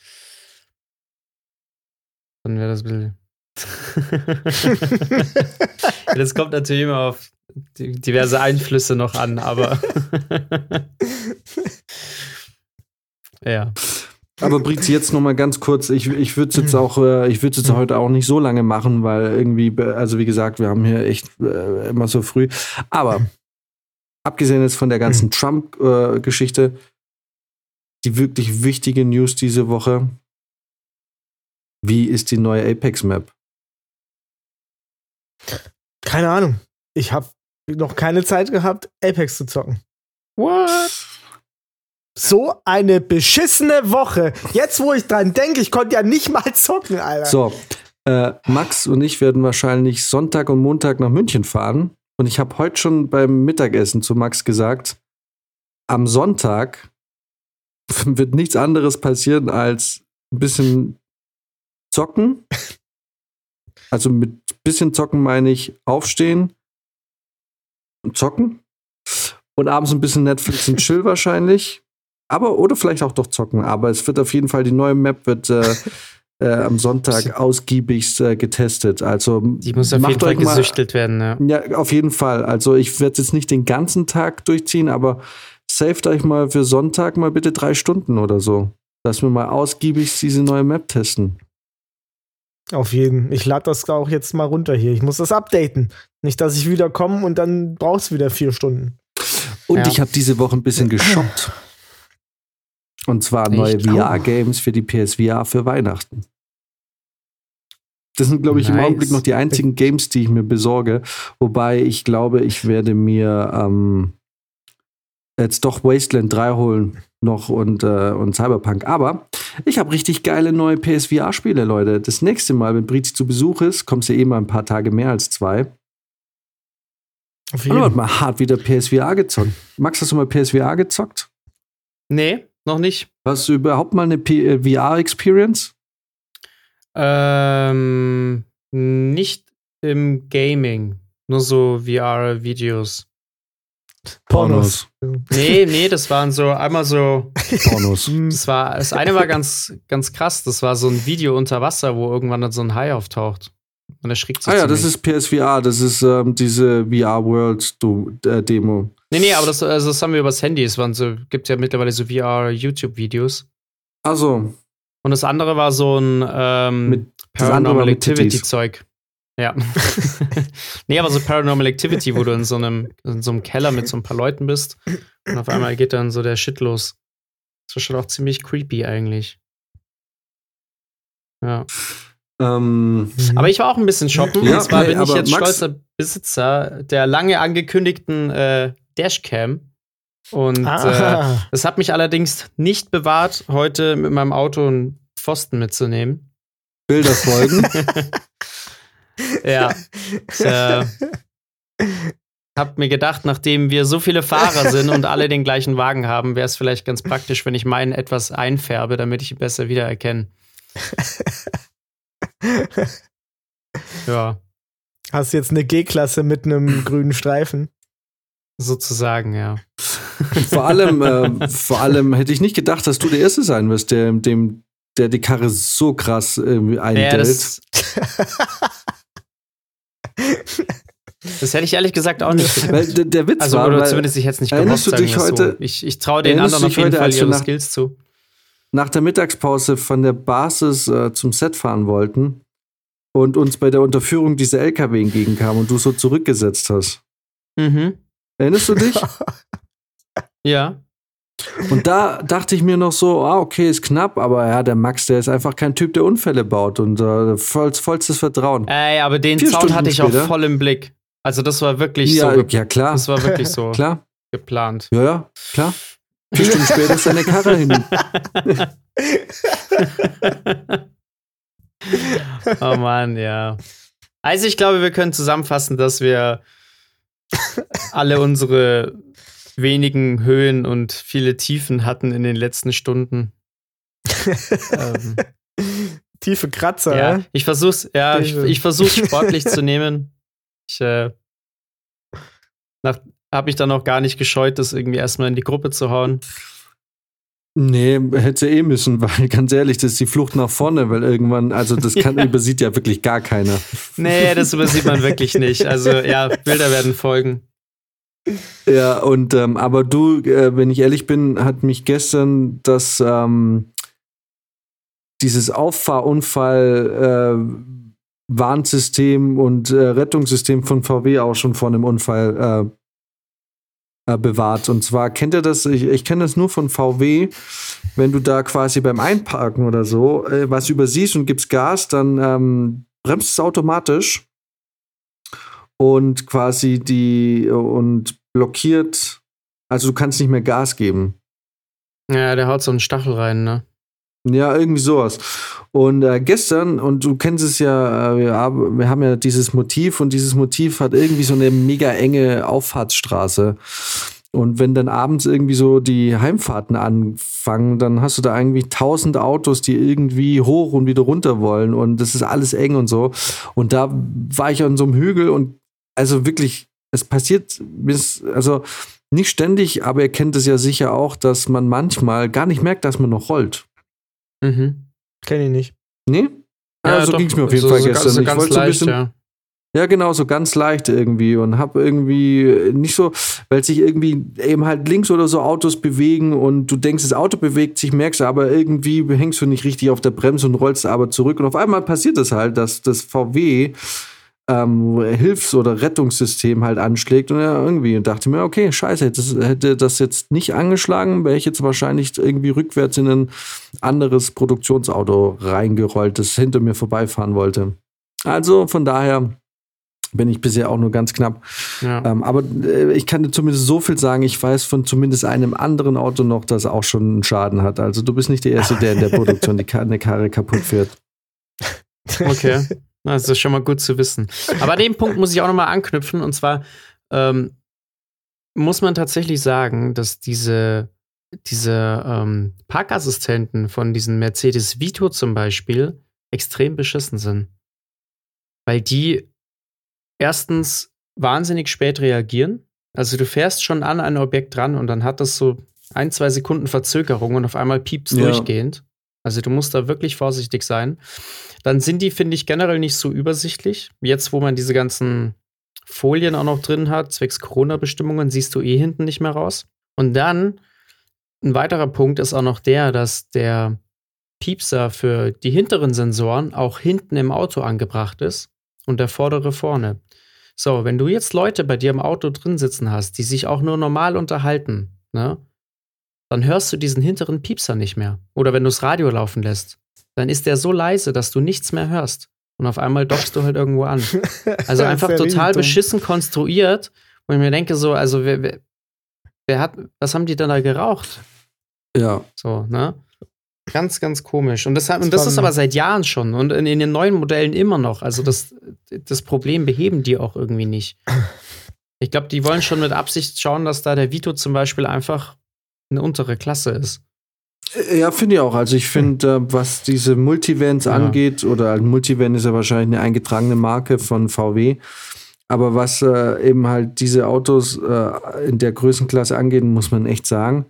dann wäre das ein bisschen. (laughs) (laughs) das kommt natürlich immer auf diverse Einflüsse noch an, aber. (laughs) ja. Aber Brizi, jetzt noch mal ganz kurz. Ich, ich würde es jetzt auch, äh, ich würde jetzt Mhm. heute auch nicht so lange machen, weil irgendwie, also wie gesagt, wir haben hier echt äh, immer so früh. Aber abgesehen jetzt von der ganzen Trump-Geschichte, die wirklich wichtige News diese Woche: Wie ist die neue Apex-Map? Keine Ahnung. Ich habe noch keine Zeit gehabt, Apex zu zocken. What? So eine beschissene Woche. Jetzt, wo ich dran denke, ich konnte ja nicht mal zocken, Alter. So, äh, Max und ich werden wahrscheinlich Sonntag und Montag nach München fahren. Und ich habe heute schon beim Mittagessen zu Max gesagt, am Sonntag (laughs) wird nichts anderes passieren als ein bisschen zocken. Also mit bisschen zocken meine ich aufstehen und zocken. Und abends ein bisschen Netflix und Chill wahrscheinlich. Aber, oder vielleicht auch doch zocken. Aber es wird auf jeden Fall, die neue Map wird äh, (laughs) äh, am Sonntag ausgiebigst äh, getestet. Also Die muss auf jeden Fall mal- gesüchtelt werden, ja. Ja, auf jeden Fall. Also ich werde jetzt nicht den ganzen Tag durchziehen, aber saved euch mal für Sonntag mal bitte drei Stunden oder so. Dass wir mal ausgiebig diese neue Map testen. Auf jeden. Ich lade das auch jetzt mal runter hier. Ich muss das updaten. Nicht, dass ich wieder komme und dann brauchst du wieder vier Stunden. Und Ja. ich habe diese Woche ein bisschen (clears throat) geshoppt. Und zwar neue? VR-Games für die PSVR für Weihnachten. Das sind, glaube ich, im Nice. Augenblick noch die einzigen Games, die ich mir besorge. Wobei ich glaube, ich werde mir ähm, jetzt doch Wasteland 3 holen noch und, äh, und Cyberpunk. Aber ich habe richtig geile neue PSVR-Spiele, Leute. Das nächste Mal, wenn Brizi zu Besuch ist, kommst du eh mal ein paar Tage mehr als zwei. Auf Und hat mal hart wieder PSVR gezockt. Max, hast du mal PSVR gezockt? Nee, noch nicht. Hast du überhaupt mal eine äh, VR-Experience? Ähm, nicht im Gaming. Nur so VR-Videos. Pornos. Nee, nee, das waren so einmal so. Pornos. (laughs) Das war, das eine war ganz, ganz krass. Das war so ein Video unter Wasser, wo irgendwann dann so ein Hai auftaucht. Und erschrickt sich ah ja, das ist PSVR. Das ist ähm, diese VR-World-Demo. Nee, nee, aber das, also das haben wir übers Handy. Es waren so, gibt ja mittlerweile so VR-YouTube-Videos. Also, Und das andere war so ein ähm, Mit- Paranormal. Activity-Zeug. Ja. (laughs) nee, aber so Paranormal Activity, wo du in so einem, in so einem Keller mit so ein paar Leuten bist und auf einmal geht dann so der Shit los. Das war schon auch ziemlich creepy eigentlich. Ja. Ähm, Aber ich war auch ein bisschen shoppen. Ja, und zwar bin ich jetzt Max- stolzer Besitzer der lange angekündigten äh, Dashcam. Und äh, Ah, das hat mich allerdings nicht bewahrt, heute mit meinem Auto einen Pfosten mitzunehmen. Bilder folgen. (laughs) Ja. Ich, äh, hab mir gedacht, nachdem wir so viele Fahrer sind und alle den gleichen Wagen haben, wäre es vielleicht ganz praktisch, wenn ich meinen etwas einfärbe, damit ich ihn besser wiedererkenne. Ja, hast jetzt eine G-Klasse mit einem (clears throat) grünen Streifen. sozusagen, ja. (laughs) vor allem, äh, vor allem hätte ich nicht gedacht, dass du der Erste sein wirst, der dem der die Karre so krass Ja, eindellt. das, das hätte ich ehrlich gesagt auch nicht gedacht. weil der, der Witz Also, war, oder weil zumindest ich hätte es nicht erinnerst gehofft, du dich heute- so. Ich, ich traue den anderen auf jeden heute, Fall ihre nach- Skills zu. Nach der Mittagspause von der Basis äh, zum Set fahren wollten und uns bei der Unterführung diese LKW entgegenkam und du so zurückgesetzt hast. Mhm. Erinnerst du dich? (laughs) Ja. Und da dachte ich mir noch so, ah, okay, ist knapp, aber ja, der Max, der ist einfach kein Typ, der Unfälle baut und äh, voll, vollstes Vertrauen. Ey, aber den Vier Sound Stunden hatte ich später. auch voll im Blick. Also das war wirklich ja, so. ja, klar. Das war wirklich so (laughs) Klar. geplant. Ja, ja, klar. Vier Stunden später ist seine Karre hin. (laughs) oh Mann, ja. Also ich glaube, wir können zusammenfassen, dass wir alle unsere wenigen Höhen und viele Tiefen hatten in den letzten Stunden. ähm, Tiefe Kratzer, ja, ich versuch's, ja, ich, ich versuch's sportlich (laughs) zu nehmen. Ich äh, habe mich dann auch gar nicht gescheut, das irgendwie erstmal in die Gruppe zu hauen. Nee, hätte eh müssen, (laughs) weil ganz ehrlich, das ist die Flucht nach vorne, weil irgendwann, also das kann, (laughs) übersieht ja wirklich gar keiner. Nee, das übersieht man wirklich nicht. Also ja, Bilder werden folgen. Ja, und ähm, aber du, äh, wenn ich ehrlich bin, hat mich gestern das ähm, dieses Auffahrunfall äh, Warnsystem und äh, Rettungssystem von VW auch schon vor einem Unfall äh, bewahrt. Und zwar kennt ihr das, ich, ich kenne das nur von VW, wenn du da quasi beim Einparken oder so äh, was übersiehst und gibst Gas, dann ähm, bremst es automatisch und quasi die und blockiert, also du kannst nicht mehr Gas geben. Ja, der haut so einen Stachel rein, ne? Ja, irgendwie sowas. Und äh, gestern, und du kennst es ja, äh, wir, haben, ja dieses Motiv und dieses Motiv hat irgendwie so eine mega enge Auffahrtsstraße. Und wenn dann abends irgendwie so die Heimfahrten anfangen, dann hast du da irgendwie tausend Autos, die irgendwie hoch und wieder runter wollen. Und das ist alles eng und so. Und da war ich an so einem Hügel und also wirklich, es passiert, also nicht ständig, aber ihr kennt es ja sicher auch, dass man manchmal gar nicht merkt, dass man noch rollt. Mhm. Kenn ich nicht. Nee? Ja, Ja, so doch. ging es mir auf jeden so, Fall so, gestern. So ich ganz wollte so ein leicht, bisschen, ja. ja, genau, so ganz leicht irgendwie und hab irgendwie nicht so, weil sich irgendwie eben halt links oder so Autos bewegen und du denkst, das Auto bewegt sich, merkst du, aber irgendwie hängst du nicht richtig auf der Bremse und rollst aber zurück und auf einmal passiert es halt, dass das VW ähm, Hilfs- oder Rettungssystem halt anschlägt und ja, irgendwie und dachte mir, okay, scheiße, hätte das, hätte das jetzt nicht angeschlagen, wäre ich jetzt wahrscheinlich irgendwie rückwärts in ein anderes Produktionsauto reingerollt, das hinter mir vorbeifahren wollte. Also von daher bin ich bisher auch nur ganz knapp. ja. Ähm, aber äh, ich kann dir zumindest so viel sagen, ich weiß von zumindest einem anderen Auto noch, das auch schon einen Schaden hat. Also du bist nicht der Erste, der in der Produktion die Ka- eine Karre kaputt fährt. Okay. (laughs) Das ist schon mal gut zu wissen. Aber an dem Punkt muss ich auch nochmal anknüpfen. Und zwar ähm, muss man tatsächlich sagen, dass diese, diese ähm, Parkassistenten von diesen Mercedes Vito zum Beispiel extrem beschissen sind. Weil die erstens wahnsinnig spät reagieren. Also du fährst schon an ein Objekt dran und dann hat das so ein, zwei Sekunden Verzögerung und auf einmal piepst Ja. durchgehend. Also du musst da wirklich vorsichtig sein. Dann sind die, finde ich, generell nicht so übersichtlich. Jetzt, wo man diese ganzen Folien auch noch drin hat, zwecks Corona-Bestimmungen, siehst du eh hinten nicht mehr raus. Und dann, ein weiterer Punkt ist auch noch der, dass der Piepser für die hinteren Sensoren auch hinten im Auto angebracht ist und der vordere vorne. So, wenn du jetzt Leute bei dir im Auto drin sitzen hast, die sich auch nur normal unterhalten, ne, dann hörst du diesen hinteren Piepser nicht mehr. Oder wenn du das Radio laufen lässt, dann ist der so leise, dass du nichts mehr hörst. Und auf einmal dockst du halt irgendwo an. (laughs) Also einfach total beschissen konstruiert, wo ich mir denke, so, also wer, wer, wer hat, was haben die denn da geraucht? Ja. So, ne? Ganz, ganz komisch. Und das, hat- und Das das war ist aber seit Jahren schon und in, in den neuen Modellen immer noch. Also das, das Problem beheben die auch irgendwie nicht. (laughs) Ich glaube, die wollen schon mit Absicht schauen, dass da der Vito zum Beispiel einfach eine untere Klasse ist. Ja, finde ich auch. Also ich finde, äh, was diese Multivans Ja. angeht, oder ein Multivan ist ja wahrscheinlich eine eingetragene Marke von VW. Aber was äh, eben halt diese Autos äh, in der Größenklasse angeht, muss man echt sagen,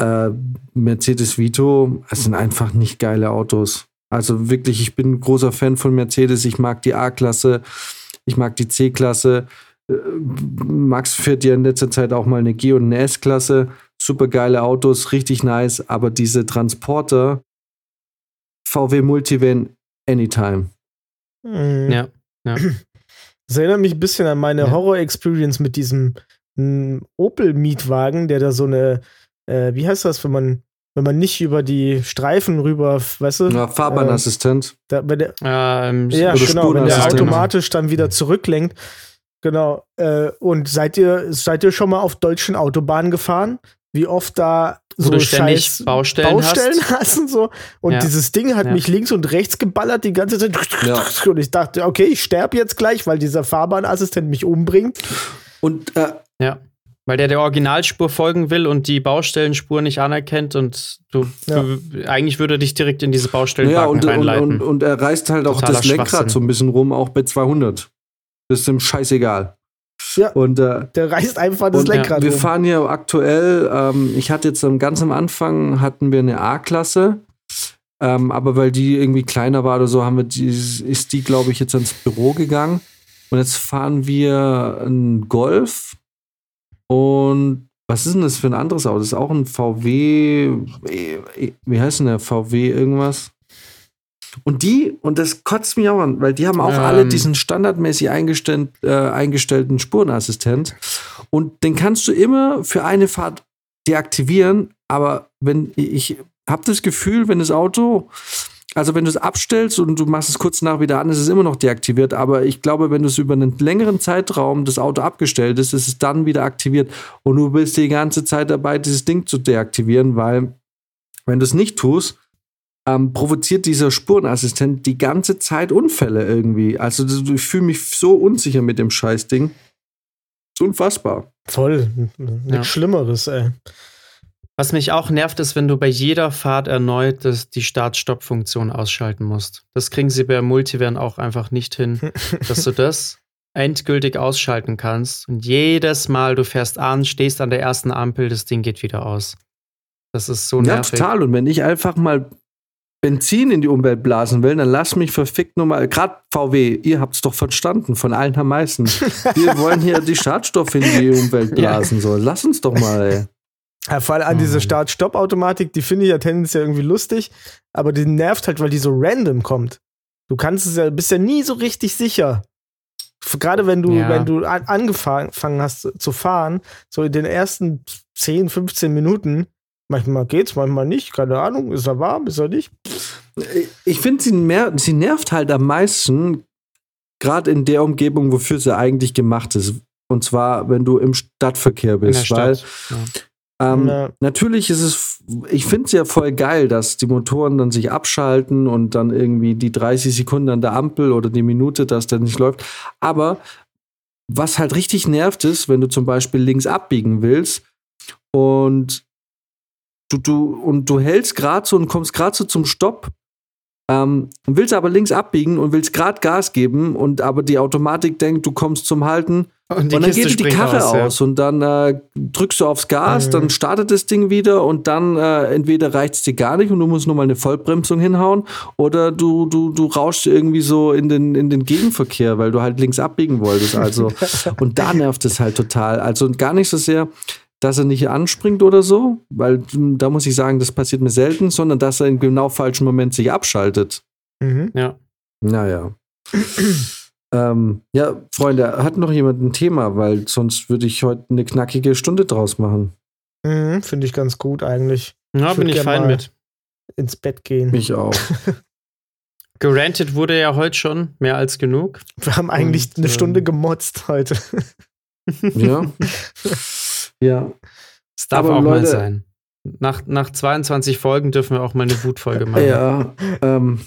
äh, Mercedes Vito, es sind einfach nicht geile Autos. Also wirklich, ich bin ein großer Fan von Mercedes. Ich mag die A-Klasse, ich mag die C-Klasse. Äh, Max fährt ja in letzter Zeit auch mal eine G- und eine S-Klasse. Super geile Autos, richtig nice. Aber diese Transporter, VW Multivan, anytime. Mhm. Ja. ja. (clears throat) Das erinnert mich ein bisschen an meine Ja. Horror-Experience mit diesem mm, Opel-Mietwagen, der da so eine, äh, wie heißt das, wenn man, wenn man nicht über die Streifen rüber, weißt du? Ja, Fahrbahnassistent. Da, wenn der, Ähm, ja, genau, wenn der automatisch dann wieder zurücklenkt. Genau. Äh, und seid ihr, seid ihr schon mal auf deutschen Autobahnen gefahren? Wie oft da so du ständig scheiß Baustellen Baustellen hast. (laughs) hast und so. Und Ja. dieses Ding hat Ja. mich links und rechts geballert die ganze Zeit. Ja. Und ich dachte, okay, ich sterbe jetzt gleich, weil dieser Fahrbahnassistent mich umbringt. Und äh, Ja. Weil der der Originalspur folgen will und die Baustellenspur nicht anerkennt und du, Ja. du eigentlich würde dich direkt in diese ja, Baustellenbacken und, und, reinleiten. und, und er reißt halt auch Totaler das Lenkrad so ein bisschen rum, auch bei 200. Das ist ihm scheißegal. Ja. Und äh, Der reißt einfach das Lenkrad wir um. fahren hier aktuell, ähm, ich hatte jetzt ganz am Anfang hatten wir eine A-Klasse, ähm, aber weil die irgendwie kleiner war oder so, haben wir die, ist die, glaube ich, jetzt ins Büro gegangen. Und jetzt fahren wir einen Golf. Und was ist denn das für ein anderes Auto? Das ist auch ein VW, äh, wie heißt denn der? VW irgendwas? Und die, und das kotzt mich auch an, weil die haben auch Ähm. alle diesen standardmäßig eingestellt, äh, eingestellten Spurenassistent. Und den kannst du immer für eine Fahrt deaktivieren. Aber wenn ich habe das Gefühl, wenn das Auto, also wenn du es abstellst und du machst es kurz nach wieder an, ist es immer noch deaktiviert. Aber ich glaube, wenn du es über einen längeren Zeitraum das Auto abgestellt ist, ist es dann wieder aktiviert. Und du bist die ganze Zeit dabei, dieses Ding zu deaktivieren, weil wenn du es nicht tust, ähm, provoziert dieser Spurenassistent die ganze Zeit Unfälle irgendwie. Also das- ich fühle mich so unsicher mit dem Scheißding. ist unfassbar. Voll. Nichts Ja. Schlimmeres, ey. Was mich auch nervt, ist, wenn du bei jeder Fahrt erneut das, die Start-Stopp-Funktion ausschalten musst. Das kriegen sie bei Multivan auch einfach nicht hin, (laughs) dass du das endgültig ausschalten kannst. Und jedes Mal, du fährst an, stehst an der ersten Ampel, das Ding geht wieder aus. Das ist so Ja, nervig. total. Und wenn ich einfach mal Benzin in die Umwelt blasen will, dann lass mich verfickt nur mal, gerade VW, ihr habt's doch verstanden, von allen am meisten. Wir (laughs) wollen hier die Schadstoffe in die Umwelt Ja. blasen. So, lass uns doch mal, ey. Ja, vor allem an Oh diese Mann. Start-Stopp-Automatik, die finde ich ja tendenziell irgendwie lustig, aber die nervt halt, weil die so random kommt. Du kannst es ja, bist ja nie so richtig sicher. Gerade wenn du, Ja. wenn du an, angefangen hast zu- zu fahren, so in den ersten 10, 15 Minuten, manchmal geht's, manchmal nicht, keine Ahnung, ist er warm, ist er nicht? Ich finde, sie, sie nervt halt am meisten, gerade in der Umgebung, wofür sie eigentlich gemacht ist. Und zwar, wenn du im Stadtverkehr in der bist. Weil Stadt. Ähm, Ja. Natürlich ist es, ich finde es ja voll geil, dass die Motoren dann sich abschalten und dann irgendwie die 30 Sekunden an der Ampel oder die Minute, dass der nicht läuft. Aber was halt richtig nervt ist, wenn du zum Beispiel links abbiegen willst und du, du, und du hältst gerade so und kommst gerade so zum Stopp ähm, und willst aber links abbiegen und willst gerade Gas geben und aber die Automatik denkt, du kommst zum Halten Und und dann Kiste geht die Karre aus, ja. aus und dann äh, drückst du aufs Gas, Mhm. dann startet das Ding wieder und dann äh, entweder reicht es dir gar nicht und du musst nur mal eine Vollbremsung hinhauen oder du, du, du rauschst irgendwie so in den, in den Gegenverkehr, weil du halt links abbiegen wolltest. Also, (laughs) und da nervt es halt total. Also gar nicht so sehr, dass er nicht anspringt oder so, weil mh, da muss ich sagen, das passiert mir selten, sondern dass er im genau falschen Moment sich abschaltet. Mhm. Ja. Naja. (clears throat) ähm, ja, Freunde, hat noch jemand ein Thema, weil sonst würde ich heute eine knackige Stunde draus machen. Mhm, Finde ich ganz gut eigentlich. Ja, Ich bin ich fein mit. Ins Bett gehen. Mich auch. (laughs) Gerantet wurde ja heute schon mehr als genug. Wir haben eigentlich Und, eine ähm, Stunde gemotzt heute. ja. (laughs) ja. Es darf Aber auch mal Leute- sein. Nach, nach 22 Folgen dürfen wir auch mal eine Wutfolge (laughs) machen. Ja. Ähm,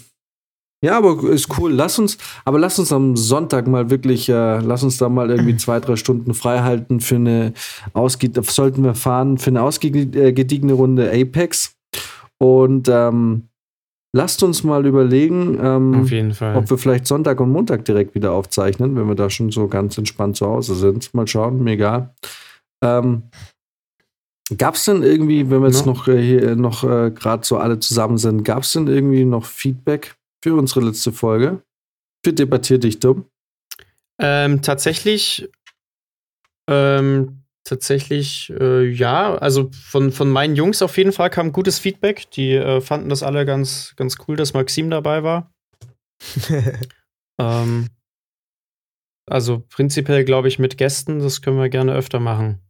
ja, aber ist cool. Lass uns, aber lass uns am Sonntag mal wirklich, äh, lass uns da mal irgendwie (clears throat) zwei, drei Stunden frei halten für eine ausge sollten wir fahren für eine ausgediegene Runde Apex. Und ähm, lasst uns mal überlegen, ähm, Auf jeden Fall. ob wir vielleicht Sonntag und Montag direkt wieder aufzeichnen, wenn wir da schon so ganz entspannt zu Hause sind. Mal schauen, mir egal. Ähm, Gab es denn irgendwie, wenn wir jetzt Ja. noch äh, hier noch äh, gerade so alle zusammen sind, gab es denn irgendwie noch Feedback für unsere letzte Folge? Für Debattier dich dumm? Ähm, tatsächlich, ähm, tatsächlich, äh, ja, also von, von meinen Jungs auf jeden Fall kam gutes Feedback. Die äh, fanden das alle ganz, ganz cool, dass Maxim dabei war. (laughs) Ähm, also prinzipiell glaube ich mit Gästen, das können wir gerne öfter machen.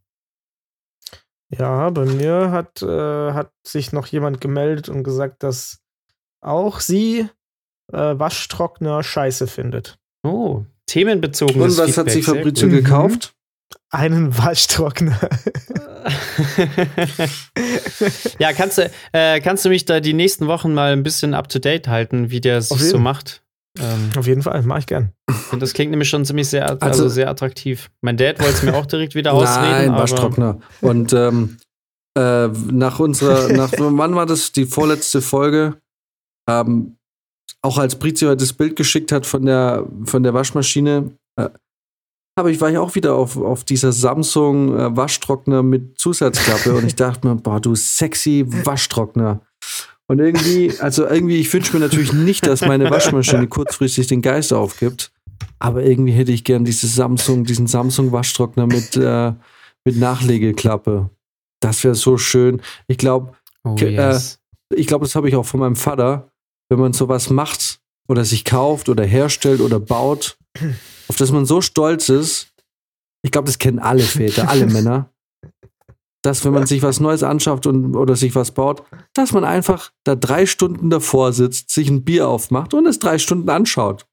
Ja, bei mir hat, äh, hat sich noch jemand gemeldet und gesagt, dass auch sie äh, Waschtrockner scheiße findet. Oh, themenbezogenes Und was hat Feedback, sich sehr Fabrizio gekauft? Einen Waschtrockner. (laughs) ja, kannst du, äh, kannst du mich da die nächsten Wochen mal ein bisschen up to date halten, wie der sich so macht? Ähm, Auf jeden Fall, mach ich gern. und das klingt nämlich schon ziemlich sehr, also, Also- sehr attraktiv. Mein Dad wollte es mir auch direkt wieder ausreden. Nein, aber Waschtrockner. Und ähm, äh, nach unserer, nach (laughs) wann war das? Die vorletzte Folge. Ähm, auch als Brizio das Bild geschickt hat von der, von der Waschmaschine, äh, habe ich, war ich auch wieder auf, auf dieser Samsung äh, Waschtrockner mit Zusatzklappe und ich dachte mir, boah, du sexy Waschtrockner. Und irgendwie, also irgendwie, ich wünsche mir natürlich nicht, dass meine Waschmaschine (laughs) kurzfristig den Geist aufgibt. Aber irgendwie hätte ich gern dieses Samsung, diesen Samsung-Waschtrockner mit, äh, mit Nachlegeklappe. Das wäre so schön. Ich glaube, Oh, Ke- yes. ich glaube, das habe ich auch von meinem Vater. Wenn man sowas macht oder sich kauft oder herstellt oder baut, auf das man so stolz ist, ich glaube, das kennen alle Väter, alle (laughs) Männer, dass wenn man sich was Neues anschafft und, oder sich was baut, dass man einfach da drei Stunden davor sitzt, sich ein Bier aufmacht und es drei Stunden anschaut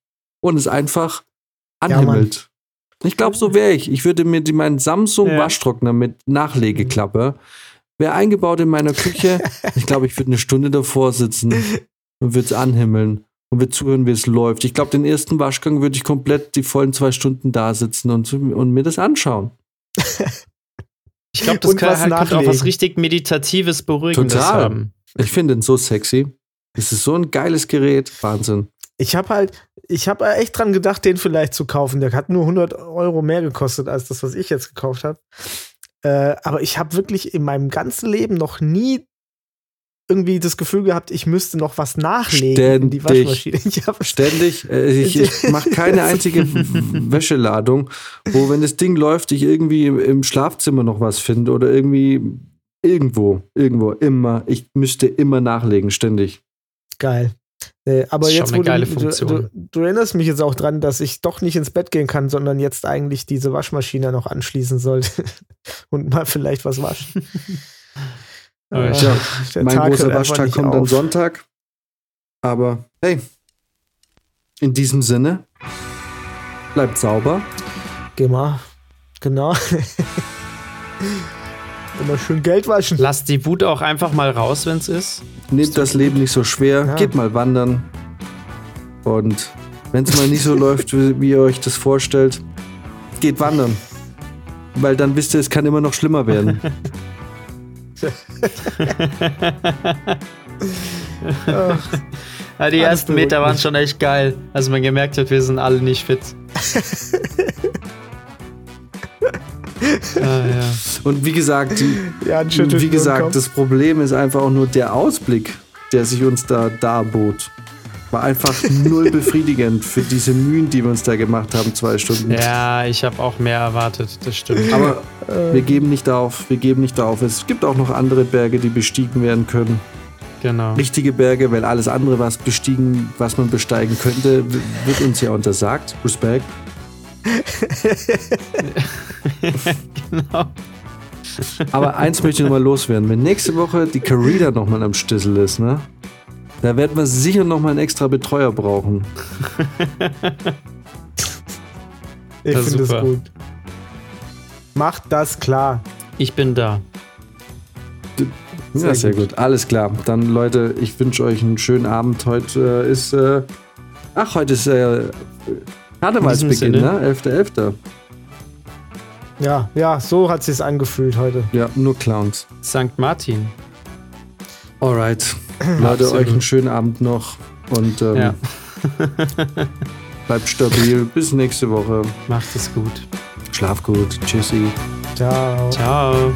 und es einfach Ja, anhimmelt. ich glaube, so wäre ich. Ich würde mir die, meinen Samsung Ja. Waschtrockner mit Nachlegeklappe wäre eingebaut in meiner Küche. (laughs) Ich glaube, ich würde eine Stunde davor sitzen und würde es anhimmeln und würde zuhören, wie es läuft. Ich glaube, den ersten Waschgang würde ich komplett die vollen zwei Stunden da sitzen und, und mir das anschauen. (laughs) Ich glaube, das kann, halt, könnte auch was richtig Meditatives, Beruhigendes Total. haben. Ich finde den so sexy. Es ist so ein geiles Gerät. Wahnsinn. Ich habe halt, ich habe echt dran gedacht, den vielleicht zu kaufen. Der hat nur 100 Euro mehr gekostet als das, was ich jetzt gekauft habe. Äh, aber ich habe wirklich in meinem ganzen Leben noch nie irgendwie das Gefühl gehabt, ich müsste noch was nachlegen in die Ständig. Waschmaschine. (laughs) Ich hab, Ständig. Äh, ich ich mache keine einzige Wäscheladung, wo, wenn das Ding läuft, ich irgendwie im- im Schlafzimmer noch was finde oder irgendwie irgendwo, irgendwo, immer. Ich müsste immer nachlegen, ständig. Geil. Äh, aber Das ist schon jetzt, eine wo geile du, du, du erinnerst mich jetzt auch dran, dass ich doch nicht ins Bett gehen kann, sondern jetzt eigentlich diese Waschmaschine noch anschließen sollte (laughs) und mal vielleicht was waschen. (laughs) Äh, der mein Tag großer Waschtag kommt am. Sonntag. Aber hey, in diesem Sinne, bleibt sauber. Geh mal. Genau. (laughs) Immer schön Geld waschen. Lass die Wut auch einfach mal raus, wenn es ist. Nehmt das Leben nicht so schwer. Ja. Geht mal wandern. Und wenn es mal nicht so (laughs) läuft, wie, wie ihr euch das vorstellt, geht wandern. Weil dann wisst ihr, es kann immer noch schlimmer werden. (laughs) (laughs) Ja, die ersten Meter waren schon echt geil. Also man gemerkt hat, wir sind alle nicht fit. (laughs) ah, ja. Und wie gesagt, die, ja, wie gesagt, das Problem ist einfach auch nur der Ausblick, der sich uns da darbot. War einfach null befriedigend für diese Mühen, die wir uns da gemacht haben, zwei Stunden. ja, ich habe auch mehr erwartet, das stimmt. Aber Äh, wir geben nicht auf, wir geben nicht auf. Es gibt auch noch andere Berge, die bestiegen werden können. genau. Richtige Berge, weil alles andere, was bestiegen, was man besteigen könnte, wird uns ja untersagt. Respekt. (laughs) genau. Aber eins möchte ich noch mal loswerden. Wenn nächste Woche die Carida noch mal am Stissel ist, ne? Da werden wir sicher noch mal einen extra Betreuer brauchen. ich finde es gut. Macht das klar. Ich bin da. Ja, Sehr sehr gut. gut. Alles klar. Dann, Leute, ich wünsche euch einen schönen Abend. Heute äh, ist. Äh, ach, heute ist äh, Karnevalsbeginn, ne? 11.11. Ja, ja, so hat sich's angefühlt heute. Ja, nur Clowns. St. Martin. Alright. (clears throat) Leute, euch einen schönen Abend noch. Und ähm, Ja. (laughs) bleibt stabil. Bis nächste Woche. Macht es gut. Schlaf gut. Tschüssi. Ciao. Ciao.